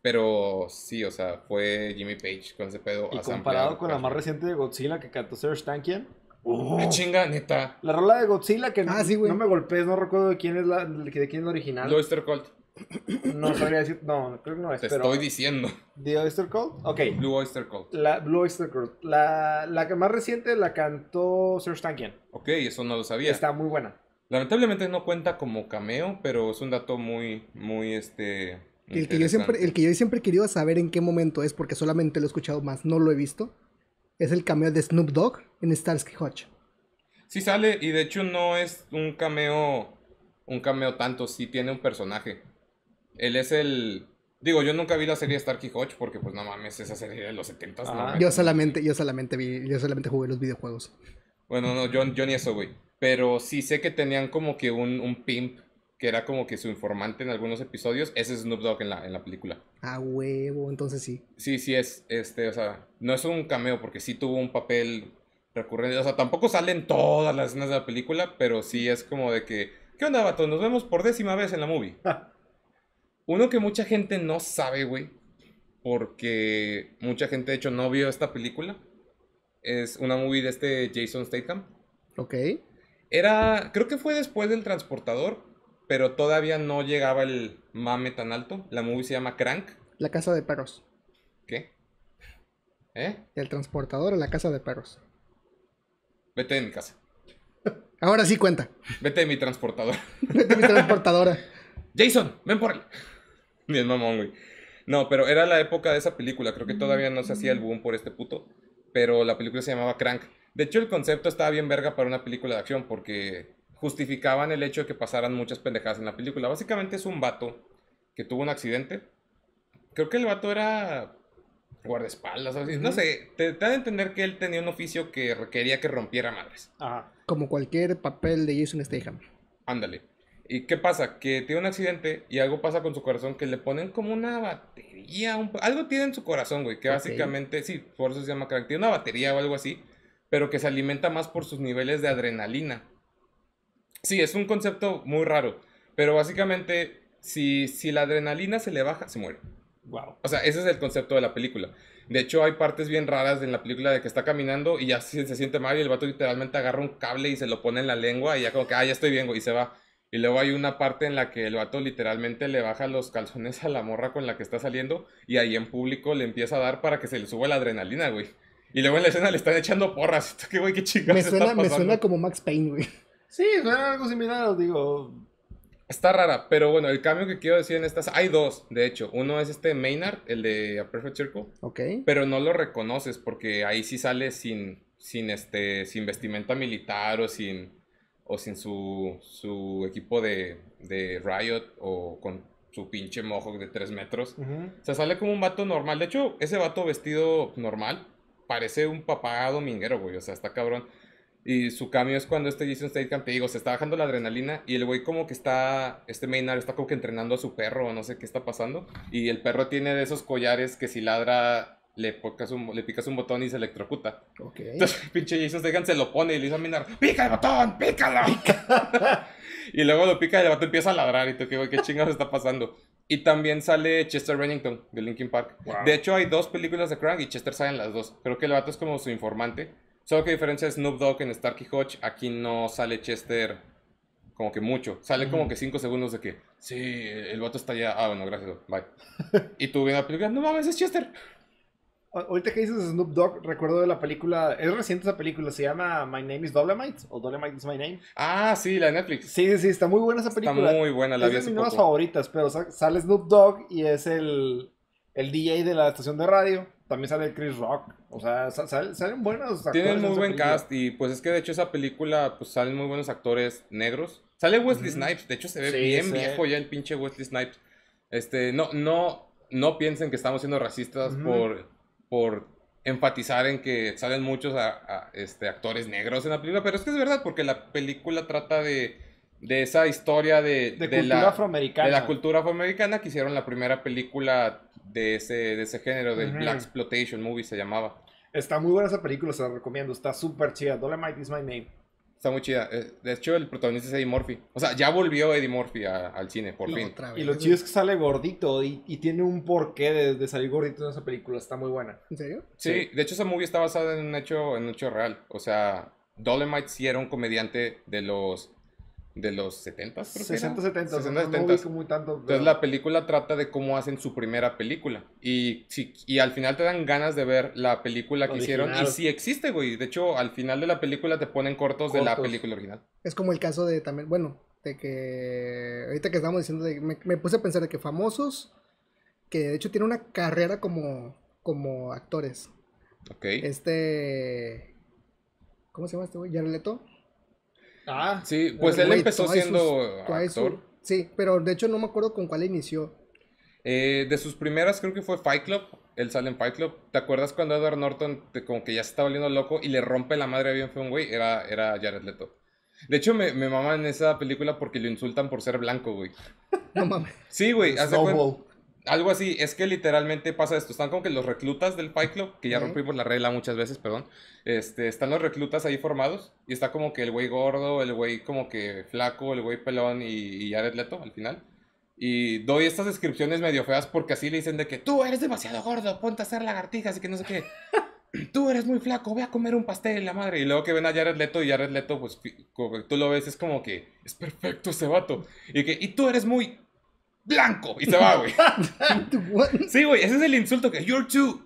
B: pero sí, o sea, fue Jimmy Page con ese pedo.
C: Y comparado con la más reciente de Godzilla que cantó Serge Tankian.
B: Ah, chinga, neta,
C: La rola de Godzilla que no,
A: Ah, sí,
C: no me golpees, no recuerdo de quién es la, de quién es la original.
B: Oyster Cult,
C: No sabría decir, no, creo que no es,
B: te
C: pero
B: estoy diciendo,
C: ¿The Oyster Cult? Ok.
B: Blue Oyster Cult.
C: La Blue Oyster Cult. La, la que más reciente la cantó Serge Tankian.
B: Ok, eso no lo sabía.
C: Está muy buena.
B: Lamentablemente no cuenta como cameo, pero es un dato muy, muy, este...
A: El que, yo siempre, el que yo siempre he querido saber en qué momento es, porque solamente lo he escuchado más, no lo he visto, es el cameo de Snoop Dogg en Starsky Hutch.
B: Sí sale, y de hecho no es un cameo, un cameo tanto, sí tiene un personaje. Él es el... Digo, yo nunca vi la serie Starkey Hodge porque pues no mames, esa serie de los 70 no
C: Ah.
B: me-
A: Yo solamente, yo solamente vi, yo solamente jugué los videojuegos.
B: Bueno, no, yo, yo ni eso, güey. Pero sí sé que tenían como que un, un pimp que era como que su informante en algunos episodios. Ese es Snoop Dogg en la, en la película.
A: A huevo, entonces sí.
B: Sí, sí es, este, o sea, no es un cameo porque sí tuvo un papel recurrente. O sea, tampoco salen todas las escenas de la película, pero sí es como de que, ¿qué onda, vato? Nos vemos por décima vez en la movie. Uno que mucha gente no sabe, güey, porque mucha gente, de hecho, no vio esta película. Es una movie de este Jason Statham.
A: Ok.
B: Era, creo que fue después del transportador, pero todavía no llegaba el mame tan alto. La movie se llama Crank.
A: La casa de perros.
B: ¿Qué? ¿Eh?
A: El transportador a la casa de perros.
B: Vete de mi casa.
A: Ahora sí cuenta.
B: Vete de mi transportador.
A: Vete a mi transportadora.
B: Jason, ven por él. Bien mamón, güey. No, pero era la época de esa película. Creo que todavía no se hacía el boom por este puto. Pero la película se llamaba Crank. De hecho, el concepto estaba bien verga para una película de acción porque justificaban el hecho de que pasaran muchas pendejadas en la película. Básicamente es un vato que tuvo un accidente. Creo que el vato era guardaespaldas o así. No sé, te, te da a entender que él tenía un oficio que requería que rompiera madres.
C: Ajá.
A: Como cualquier papel de Jason Statham.
B: Ándale. ¿Y qué pasa? Que tiene un accidente y algo pasa con su corazón que le ponen como una batería. un- algo tiene en su corazón, güey. Que básicamente, sí, por eso se llama crank. Tiene una batería o algo así, pero que se alimenta más por sus niveles de adrenalina. Sí, es un concepto muy raro. Pero básicamente, si, si la adrenalina se le baja, se muere.
C: Wow.
B: O sea, ese es el concepto de la película. De hecho, hay partes bien raras en la película de que está caminando y ya se, se siente mal y el vato literalmente agarra un cable y se lo pone en la lengua y ya como que, ah, ya estoy bien, güey, y se va. Y luego hay una parte en la que el vato literalmente le baja los calzones a la morra con la que está saliendo y ahí en público le empieza a dar para que se le suba la adrenalina, güey. Y luego en la escena le están echando porras. ¿Qué güey, qué chingados
A: Me
B: está
A: suena, me suena como Max Payne, güey.
C: Sí, suena algo similar, digo.
B: Está rara, pero bueno, el cambio que quiero decir en estas... Hay dos, de hecho. Uno es este Maynard, el de A Perfect Circle.
A: Ok.
B: Pero no lo reconoces porque ahí sí sale sin, sin, este, sin vestimenta militar o sin, o sin su, su equipo de, de Riot o con su pinche mohawk de 3 metros.
C: Ujú.
B: O sea, sale como un vato normal. De hecho, ese vato vestido normal parece un papá dominguero, güey. O sea, está cabrón. Y su cambio es cuando este Jason Statham, te digo, se está bajando la adrenalina y el güey como que está, este Maynard está como que entrenando a su perro o no sé qué está pasando. Y el perro tiene de esos collares que si ladra le, picas un, le picas un botón y se electrocuta.
A: Ok.
B: Entonces el pinche Jason Statham se lo pone y le dice a Maynard, ¡pica el botón! ¡Pícalo! y luego lo pica y el vato empieza a ladrar y tú, ¿qué, qué chingados está pasando? Y también sale Chester Bennington de Linkin Park.
C: Wow.
B: De hecho, hay dos películas de Crank y Chester sale en las dos. Creo que el vato es como su informante. Solo que a diferencia de Snoop Dogg en Starkey Hodge, aquí no sale Chester como que mucho. Sale como
C: Ujú.
B: que cinco segundos de que, sí, el vato está allá. Ah, bueno, gracias, bye. y tú viendo la película, no mames, es Chester.
C: Ahorita que dices Snoop Dogg, recuerdo de la película. Es reciente esa película, se llama My Name is Dolemite o Dolemite is My Name.
B: Ah, sí, la de Netflix.
C: Sí, sí, sí, está muy buena esa
B: Está
C: película.
B: muy buena, la
C: es
B: vi
C: de
B: hace
C: mis nuevas favoritas, pero sa- sale Snoop Dogg y es el, el DJ de la estación de radio. También sale Chris Rock. O sea, sa- sal- salen buenos actores.
B: Tienen
C: en
B: muy buen
C: película.
B: cast y pues es que de hecho esa película pues salen muy buenos actores negros. Sale Wesley. Snipes, de hecho se ve
C: Sí,
B: bien viejo ya el pinche Wesley Snipes. Este, no, no, no piensen que estamos siendo racistas por, por enfatizar en que salen muchos a- a, este, actores negros en la película, pero es que es verdad porque la película trata de, de esa historia de,
C: De,
B: de
C: cultura
B: la,
C: afroamericana.
B: de la cultura afroamericana que hicieron la primera película de ese, de ese género, del. Black Exploitation Movie se llamaba.
C: Está muy buena esa película, se la recomiendo. Está súper chida. Dolemite is my name.
B: Está muy chida. Eh, De hecho, el protagonista es Eddie Murphy. O sea, ya volvió Eddie Murphy a- al cine, por
C: Y-
B: fin.
A: Otra
C: Y lo chido es que sale gordito y, y tiene un porqué de, de salir gordito en esa película. Está muy buena.
A: ¿En serio?
B: Sí, de hecho, esa movie está basada en un hecho, en un hecho real. O sea, Dolemite sí era un comediante de los de los 70 creo que
C: 60,
B: era.
C: 70.
B: 60,
C: no, no
B: 70.
C: ubico muy tanto.
B: Entonces la película trata de cómo hacen su primera película. Y, si, y al final te dan ganas de ver la película que hicieron. Y sí existe, güey. De hecho, al final de la película te ponen cortos, de la película original.
A: Es como el caso de también, bueno, de que ahorita que estábamos diciendo, de, me, me puse a pensar de que famosos, que de hecho tienen una carrera como, como actores.
B: Ok.
A: Este... ¿Cómo se llama este güey? ¿Jared Leto?
C: Ah,
B: Sí, pues él empezó siendo
A: sus- trae su-
B: actor.
A: Sí, pero de hecho no me acuerdo con cuál inició.
B: Eh, de sus primeras creo que fue Fight Club. Él sale en Fight Club. ¿Te acuerdas cuando Edward Norton te- como que ya se está volviendo loco y le rompe la madre bien fue un güey? Era, era Jared Leto. De hecho, me, me mama en esa película porque lo insultan por ser blanco, güey.
A: No mames.
B: Sí, güey.
C: Snowball.
B: Algo así, es que literalmente pasa esto. Están como que los reclutas del Fight Club, que ya rompimos la regla muchas veces, perdón. Este, están los reclutas ahí formados. Y está como que el güey gordo, el güey como que flaco, el güey pelón y, y Jared Leto al final. Y doy estas descripciones medio feas porque así le dicen de que tú eres demasiado gordo, ponte a hacer lagartijas y que no sé qué. Tú eres muy flaco, voy a comer un pastel, la madre. Y luego que ven a Jared Leto y Jared Leto, pues tú lo ves, es como que es perfecto ese vato. Y que, y tú eres muy blanco. Y se va, güey. Sí, güey, ese es el insulto que you're too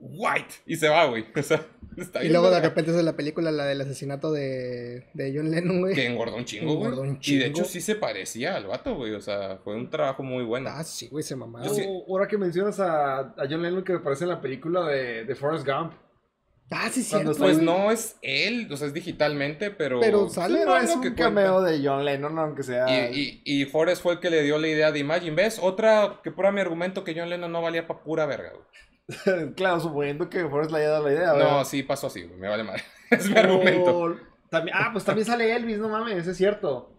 B: white. Y se va, güey. O sea, está
A: Y
B: bien
A: luego de repente es la película, la del asesinato de, de John Lennon, güey.
B: Que engordó un chingo, güey.
A: Engordó un
B: Y de
A: chingo.
B: hecho sí se parecía al vato, güey. O sea, fue un trabajo muy bueno.
A: Ah, sí, güey, se mamaron.
B: Sí-
C: Ahora que mencionas a, a John Lennon que aparece en la película de, de Forrest Gump.
A: Ah, sí,
C: Cuando.
B: Pues no es él, o sea, es digitalmente, pero...
A: Pero sale,
C: Sí,
A: ¿no?
B: es que
C: un
B: cuenta.
C: cameo de John Lennon, aunque sea.
B: Y, y, y Forrest fue el que le dio la idea de Imagine. ¿Ves? Otra que prueba mi argumento que John Lennon no valía para pura verga, güey.
C: claro, suponiendo que Forrest le haya dado la idea. ¿verdad?
B: No, sí pasó así, güey. Me vale madre. es mi argumento.
C: También, ah, pues también sale Elvis, no mames, es cierto.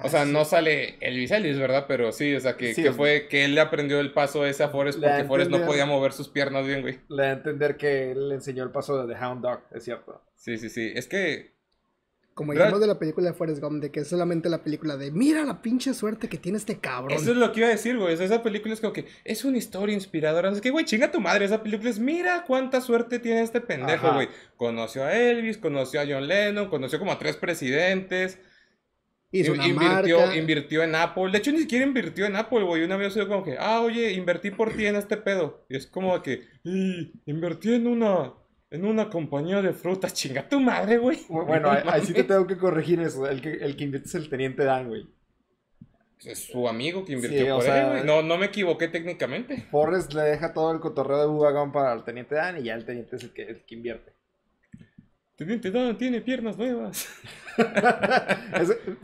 B: O sea,
A: Ah, sí.
B: no sale Elvis Elvis, ¿verdad? Pero sí, o sea, que,
C: Sí,
B: que
C: sea,
B: fue que él le aprendió el paso ese a Forrest porque Forrest no podía mover sus piernas bien, güey.
C: Le da a entender que él le enseñó el paso de The Hound Dog, es cierto.
B: Sí, sí, sí. Es que
A: Como
B: ¿Verdad?
A: dijimos de la película de Forrest Gump, de que es solamente la película de mira la pinche suerte que tiene este cabrón.
B: eso es lo que iba a decir, güey. Sea, esa película es como que es una historia inspiradora. Es que, güey, chinga tu madre. Esa película es, mira cuánta suerte tiene este pendejo,
C: Ajá.
B: güey. Conoció a Elvis, conoció a John Lennon, conoció como a tres presidentes.
A: Hizo una
B: invirtió,
A: marca.
B: invirtió en Apple. De hecho, ni siquiera invirtió en Apple, güey. Una vez yo como que, ah, oye, invertí por ti en este pedo. Y es como que, "Y, invertí en una, en una compañía de frutas. Chinga tu madre, güey.
C: Bueno, ahí, ahí sí te tengo que corregir eso. El que, el que invierte es el teniente Dan, güey.
B: Es su amigo que invirtió
C: Sí,
B: por
C: sea,
B: él, güey. No, no me equivoqué técnicamente.
C: Forrest le deja todo el cotorreo de Bubagón para el teniente Dan y ya el teniente es el que, el que invierte.
B: Tiene piernas nuevas.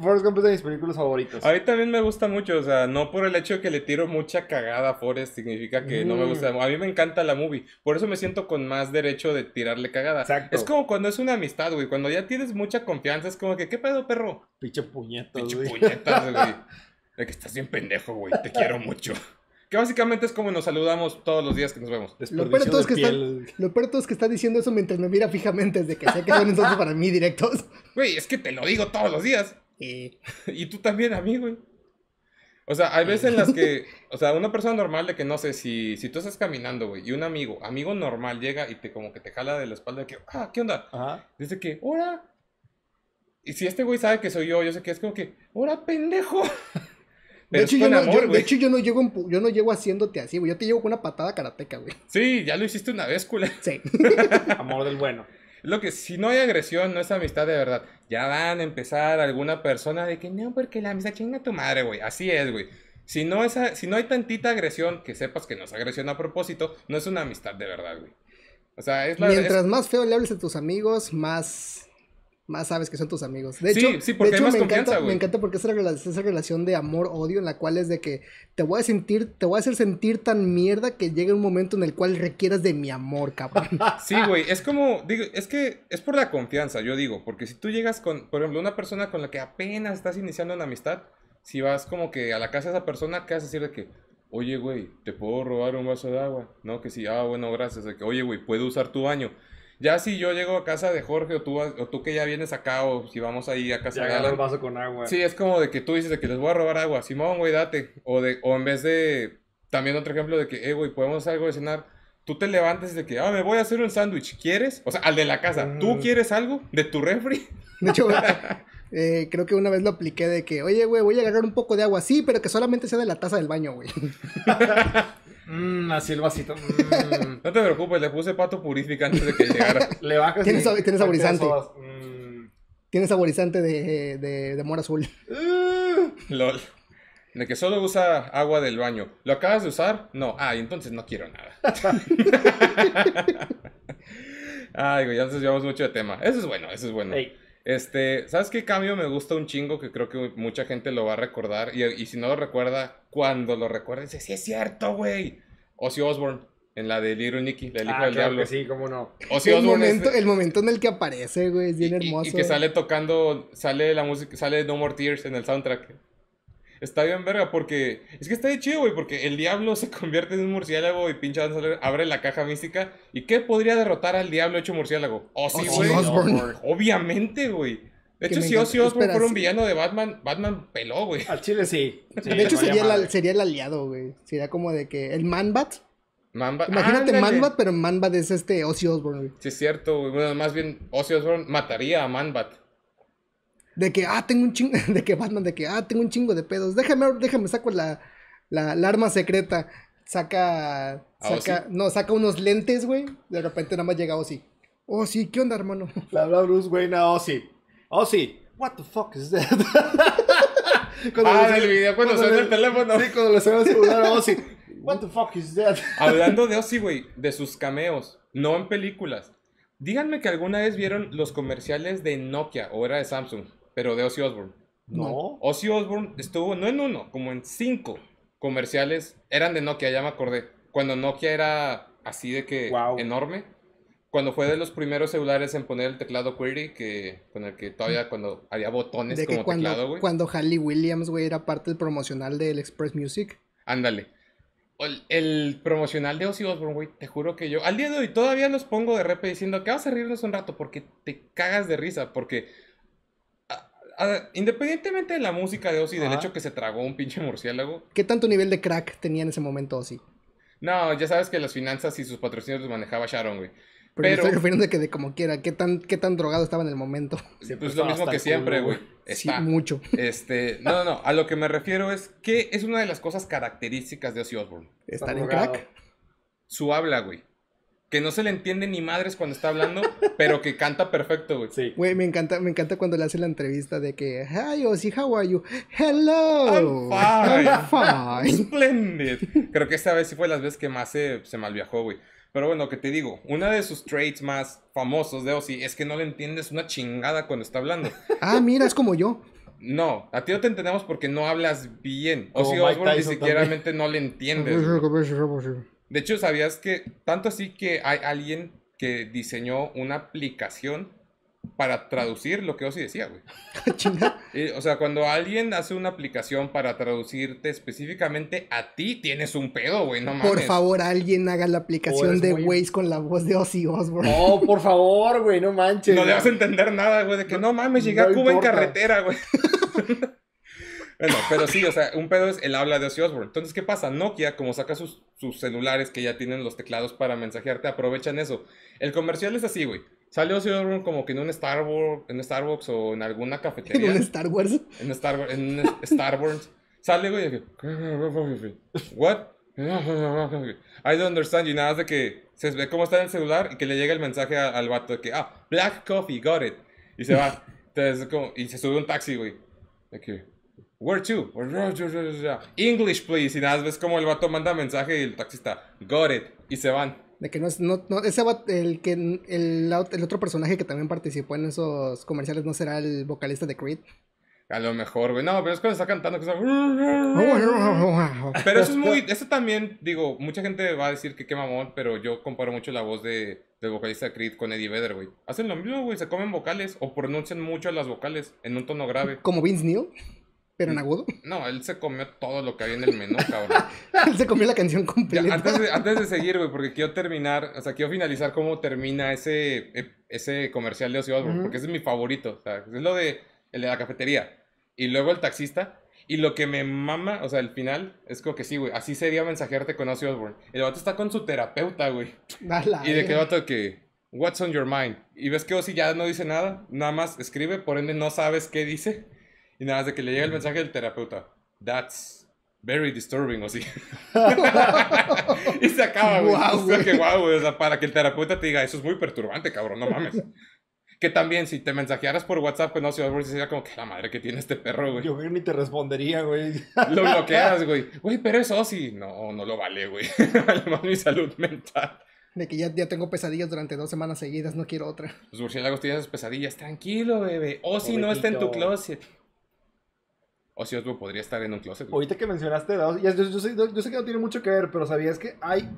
C: Forrest Gump es de mis películas favoritas.
B: A mí también me gusta mucho, o sea, no por el hecho de que le tiro mucha cagada a Forrest significa que no me
C: Mm.
B: gusta. A mí me encanta la movie, por eso me siento con más derecho de tirarle cagada.
C: Exacto.
B: Es como cuando es una amistad, güey, cuando ya tienes mucha confianza, es como que, ¿qué pedo, perro?
C: Pinche puñetas,
B: Pinche puñetas, güey. De que estás bien pendejo, güey, te quiero mucho. Que básicamente es como nos saludamos todos los días que nos vemos.
A: Lo peor de todo es que
C: piel.
A: Lo peor de todo es que está diciendo eso mientras me mira fijamente desde que sé que son entonces para mí directos.
B: Güey, es que te lo digo todos los días.
A: Y
B: Y tú también a mí, güey. O sea, hay veces en las que, o sea, una persona normal de que no sé, si, si tú estás caminando, güey, y un amigo, amigo normal llega y te como que te jala de la espalda de que, ah, ¿qué onda?
C: Ajá.
B: Dice que, hola. Y si este güey sabe que soy yo, yo sé que es como que, hola, pendejo.
A: De, hecho,
B: es
A: yo no,
B: amor,
A: yo, de hecho, yo no llego yo no llego haciéndote así, güey. Yo te llevo con una patada karateca, güey.
B: Sí, ya lo hiciste una vez, culé.
A: Sí.
C: Amor del bueno.
B: Lo que, si no hay agresión, no es amistad de verdad. Ya van a empezar alguna persona de que no, porque la amistad chinga tu madre, güey. Así es, güey. Si no, es a- si no hay tantita agresión, que sepas que no es agresión a propósito, no es una amistad de verdad, güey. O sea, es la
A: Mientras
B: es-
A: más feo le hables a tus amigos, más, más sabes que son tus amigos. De hecho,
B: sí,
A: de hecho me, encanta, me encanta porque es esa relación, esa relación de amor-odio en la cual es de que te voy a sentir, te voy a hacer sentir tan mierda que llegue un momento en el cual requieras de mi amor, cabrón.
B: Sí, güey, es como, digo, es que es por la confianza, yo digo, porque si tú llegas con, por ejemplo, una persona con la que apenas estás iniciando una amistad, si vas como que a la casa de esa persona, ¿qué vas a decir de que, oye, güey, ¿te puedo robar un vaso de agua? No, que sí, ah, bueno, gracias, de que, oye, güey, ¿puedo usar tu baño? Ya si yo llego a casa de Jorge o tú, vas- o tú que ya vienes acá o si vamos ahí a casa de
C: agarra el
B: Alan,
C: vaso con agua.
B: Sí, es como de que tú dices de que les voy a robar agua. Simón, güey, date. O, de, o en vez de. También otro ejemplo de que, eh, güey, podemos hacer algo de cenar. Tú te levantas de que, ah, me voy a hacer un sándwich. ¿Quieres? O sea, al de la casa. ¿Tú
C: Mm.
B: quieres algo de tu refri?
A: De hecho, Eh, creo que una vez lo apliqué de que, oye, güey, voy a agarrar un poco de agua. Sí, pero que solamente sea de la taza del baño, güey.
C: Mmm, así el vasito. mm.
B: No te preocupes, le puse pato purifica antes de que llegara.
C: Le bajas
A: Tiene sab- tiene saborizante.
C: Mm.
A: Tiene saborizante de, de, de mora azul.
B: LOL. De que solo usa agua del baño. ¿Lo acabas de usar? No. Ah, entonces no quiero nada. Ay, güey, ya nos desviamos mucho de tema. Eso es bueno, eso es bueno. Este, ¿sabes qué cambio me gusta un chingo? Que creo que mucha gente lo va a recordar. Y, y si no lo recuerda, cuando lo recuerden, dice, sí es cierto, güey. Ozzy Osbourne, en la de Little Nicky, la del hijo
C: ah,
B: del
C: claro
B: diablo.
C: que sí, cómo no.
B: Ozzy
A: el,
B: Osbourne es-
A: momento, el momento en el que aparece, güey, es bien
B: y- y-
A: hermoso.
B: Y, que sale tocando, sale la música, sale No More Tears en el soundtrack. Está bien verga porque, es que está de chido, güey, porque el diablo se convierte en un murciélago y pinche abre la caja mística. ¿Y qué podría derrotar al diablo hecho murciélago? Ozzy,
A: Ozzy
B: güey.
A: Osbourne.
B: Obviamente, güey. De hecho, si Ozzy Osbourne fuera un
A: sí.
B: villano de Batman, Batman peló, güey.
C: Al chile sí. Sí,
A: de hecho, sería, la-
C: madre.
A: sería el aliado, güey. Sería como de que el Manbat.
B: Mamba-
A: Imagínate. Manbat, pero Manbat es este Ozzy Osbourne, güey.
B: Sí, es cierto, güey. Bueno, más bien, Ozzy Osbourne mataría a Manbat.
A: De que, ah, tengo un chingo, de que Batman, de que, ah, tengo un chingo de pedos. Déjame, déjame, saco la, la, la arma secreta. Saca,
B: ¿A
A: saca, no, saca unos lentes, güey. De repente nada más llega Ozzy. Oh, sí, ¿qué onda, hermano?
C: Le habla Bruce Wayne a Ozzy. Ozzy, what the fuck is that? Cuando
B: Ah, del video, cuando suena
C: le-
B: el teléfono.
C: Sí, cuando le suena el celular a Ozzy. What the fuck is that?
B: Hablando de Ozzy, güey, de sus cameos, no en películas. Díganme que alguna vez vieron los comerciales de Nokia o era de Samsung, pero de Ozzy Osbourne.
C: No.
B: Ozzy Osbourne estuvo no en uno, como en cinco comerciales. Eran de Nokia, ya me acordé. Cuando Nokia era así de que
C: Wow.
B: enorme. Cuando fue de los primeros celulares en poner el teclado QWERTY, que, con el que todavía cuando había botones
A: De que
B: como teclado,
A: cuando,
B: güey.
A: cuando Halle Williams, güey, era parte del promocional del Express Music.
B: Ándale. El, el promocional de Ozzy Osbourne, güey, te juro que yo, al día de hoy, todavía los pongo de repente diciendo que vamos a reírnos un rato porque te cagas de risa, porque a- a- independientemente de la música de Ozzy, del hecho que se tragó un pinche murciélago,
A: ¿Qué tanto nivel de crack tenía en ese momento Ozzy?
B: no, ya sabes que las finanzas y sus patrocinios los manejaba Sharon, güey.
A: Pero, me estoy refiriendo de que de como quiera, ¿qué tan, qué tan drogado estaba en el momento?
C: Siempre
B: Pues lo
C: estaba
B: mismo que siempre, güey.
A: Sí,
B: Está.
A: mucho.
B: Este, no, no, no, a lo que me refiero es que es una de las cosas características de Ozzy Osbourne.
C: Está
A: Estar en
C: drogado.
A: crack.
B: Su habla, güey. Que no se le entiende ni madres cuando está hablando, pero que canta perfecto, güey.
C: Sí.
A: Güey, me encanta, me encanta cuando le hace la entrevista de que, hi Ozzy, how are you? Hello.
B: I'm fine.
A: I'm fine.
B: Splendid. Creo que esta vez sí fue las veces que más se, se malviajó, güey. Pero bueno, que te digo, una de sus traits más famosos de Ozzy es que no le entiendes una chingada cuando está hablando.
A: Ah, mira, es como yo.
B: No, a ti no te entendemos porque no hablas bien. Ozzy Osbourne ni siquiera no le entiendes. güey. De hecho, ¿sabías que tanto así que hay alguien que diseñó una aplicación para traducir lo que Ozzy decía, güey? Y, o sea, cuando alguien hace una aplicación para traducirte específicamente a ti, tienes un pedo, güey, no mames.
A: Por favor, alguien haga la aplicación de
C: muy-
A: Waze con la voz de Ozzy Osbourne.
C: Oh, por favor, güey, no manches.
B: No le vas a entender nada, güey, de que no mames, llegué
C: No
B: a Cuba
C: importa.
B: en carretera, güey. bueno, pero sí, o sea, un pedo es el habla de Ozzy Osbourne. Entonces, ¿qué pasa? Nokia, como saca sus, sus celulares que ya tienen los teclados para mensajearte, aprovechan eso. El comercial es así, güey. Sale Ozzy Osbourne como que en un Starbucks, en Starbucks o en alguna
A: En
B: cafetería.
A: un Star Wars.
B: En Star Wars, en un Star Wars. Sale, güey, y que, What? I don't understand. Y nada más de que se ve cómo está en el celular y que le llega el mensaje a- al vato de que, ah, black coffee, got it. Y se va. Entonces, como, y se sube un taxi, güey. De que, where to? English, please. Y nada ves como el vato manda mensaje y el taxista, got it. Y se van.
A: De que no es, no, no, ese el que el, otro personaje que también participó en esos comerciales no será el vocalista de Creed.
B: A lo mejor, güey. No, pero es cuando está cantando que. Pero eso es muy, eso también, digo, mucha gente va a decir que qué mamón, pero yo comparo mucho la voz de, del vocalista de Creed con Eddie Vedder, güey. Hacen lo mismo, güey, se comen vocales o pronuncian mucho las vocales en un tono grave.
A: Como Vince Neil, pero
B: Mm.
A: en agudo.
B: No, él se comió todo lo que había en el menú, cabrón.
A: Él se comió la canción
B: Ya,
A: completa.
B: antes, de, antes de seguir, güey, porque quiero terminar, o sea, quiero finalizar cómo termina ese, e- ese comercial de Ozzy Osbourne,
A: Ujú.
B: porque ese es mi favorito, o sea, es lo de, el de la cafetería, y luego el taxista, y lo que me mama, o sea, el final, es como que sí, güey, así sería mensajearte con Ozzy Osbourne. El vato está con su terapeuta, güey, y de
A: verga.
B: vato que, What's on your mind? Y ves que Ozzy ya no dice nada, nada más escribe, por ende no sabes qué dice. Y nada más de que le llega el mensaje del terapeuta. That's very disturbing, Ozzy. y se acaba, güey.
A: Guau,
B: O sea,
A: güey.
B: que guau, güey. O sea, para que el terapeuta te diga, eso es muy perturbante, cabrón, no mames. Que también, si te mensajearas por WhatsApp con Ozzy Osbourne, sería como que la madre que tiene este perro, güey.
C: Yo ni te respondería, güey.
B: Lo bloqueas, güey. Güey, pero es Ozzy. No, no lo vale, güey. vale más mi salud mental.
A: De que ya, ya tengo pesadillas durante dos semanas seguidas, no quiero otra.
B: Los murciélagos tienen sus pesadillas. Tranquilo, bebé. Ozzy no está en tu closet. Ozzy Osbourne podría estar en un closet. güey.
C: Ahorita que mencionaste, yo, yo sé, yo sé que no tiene mucho que ver, pero ¿sabías que hay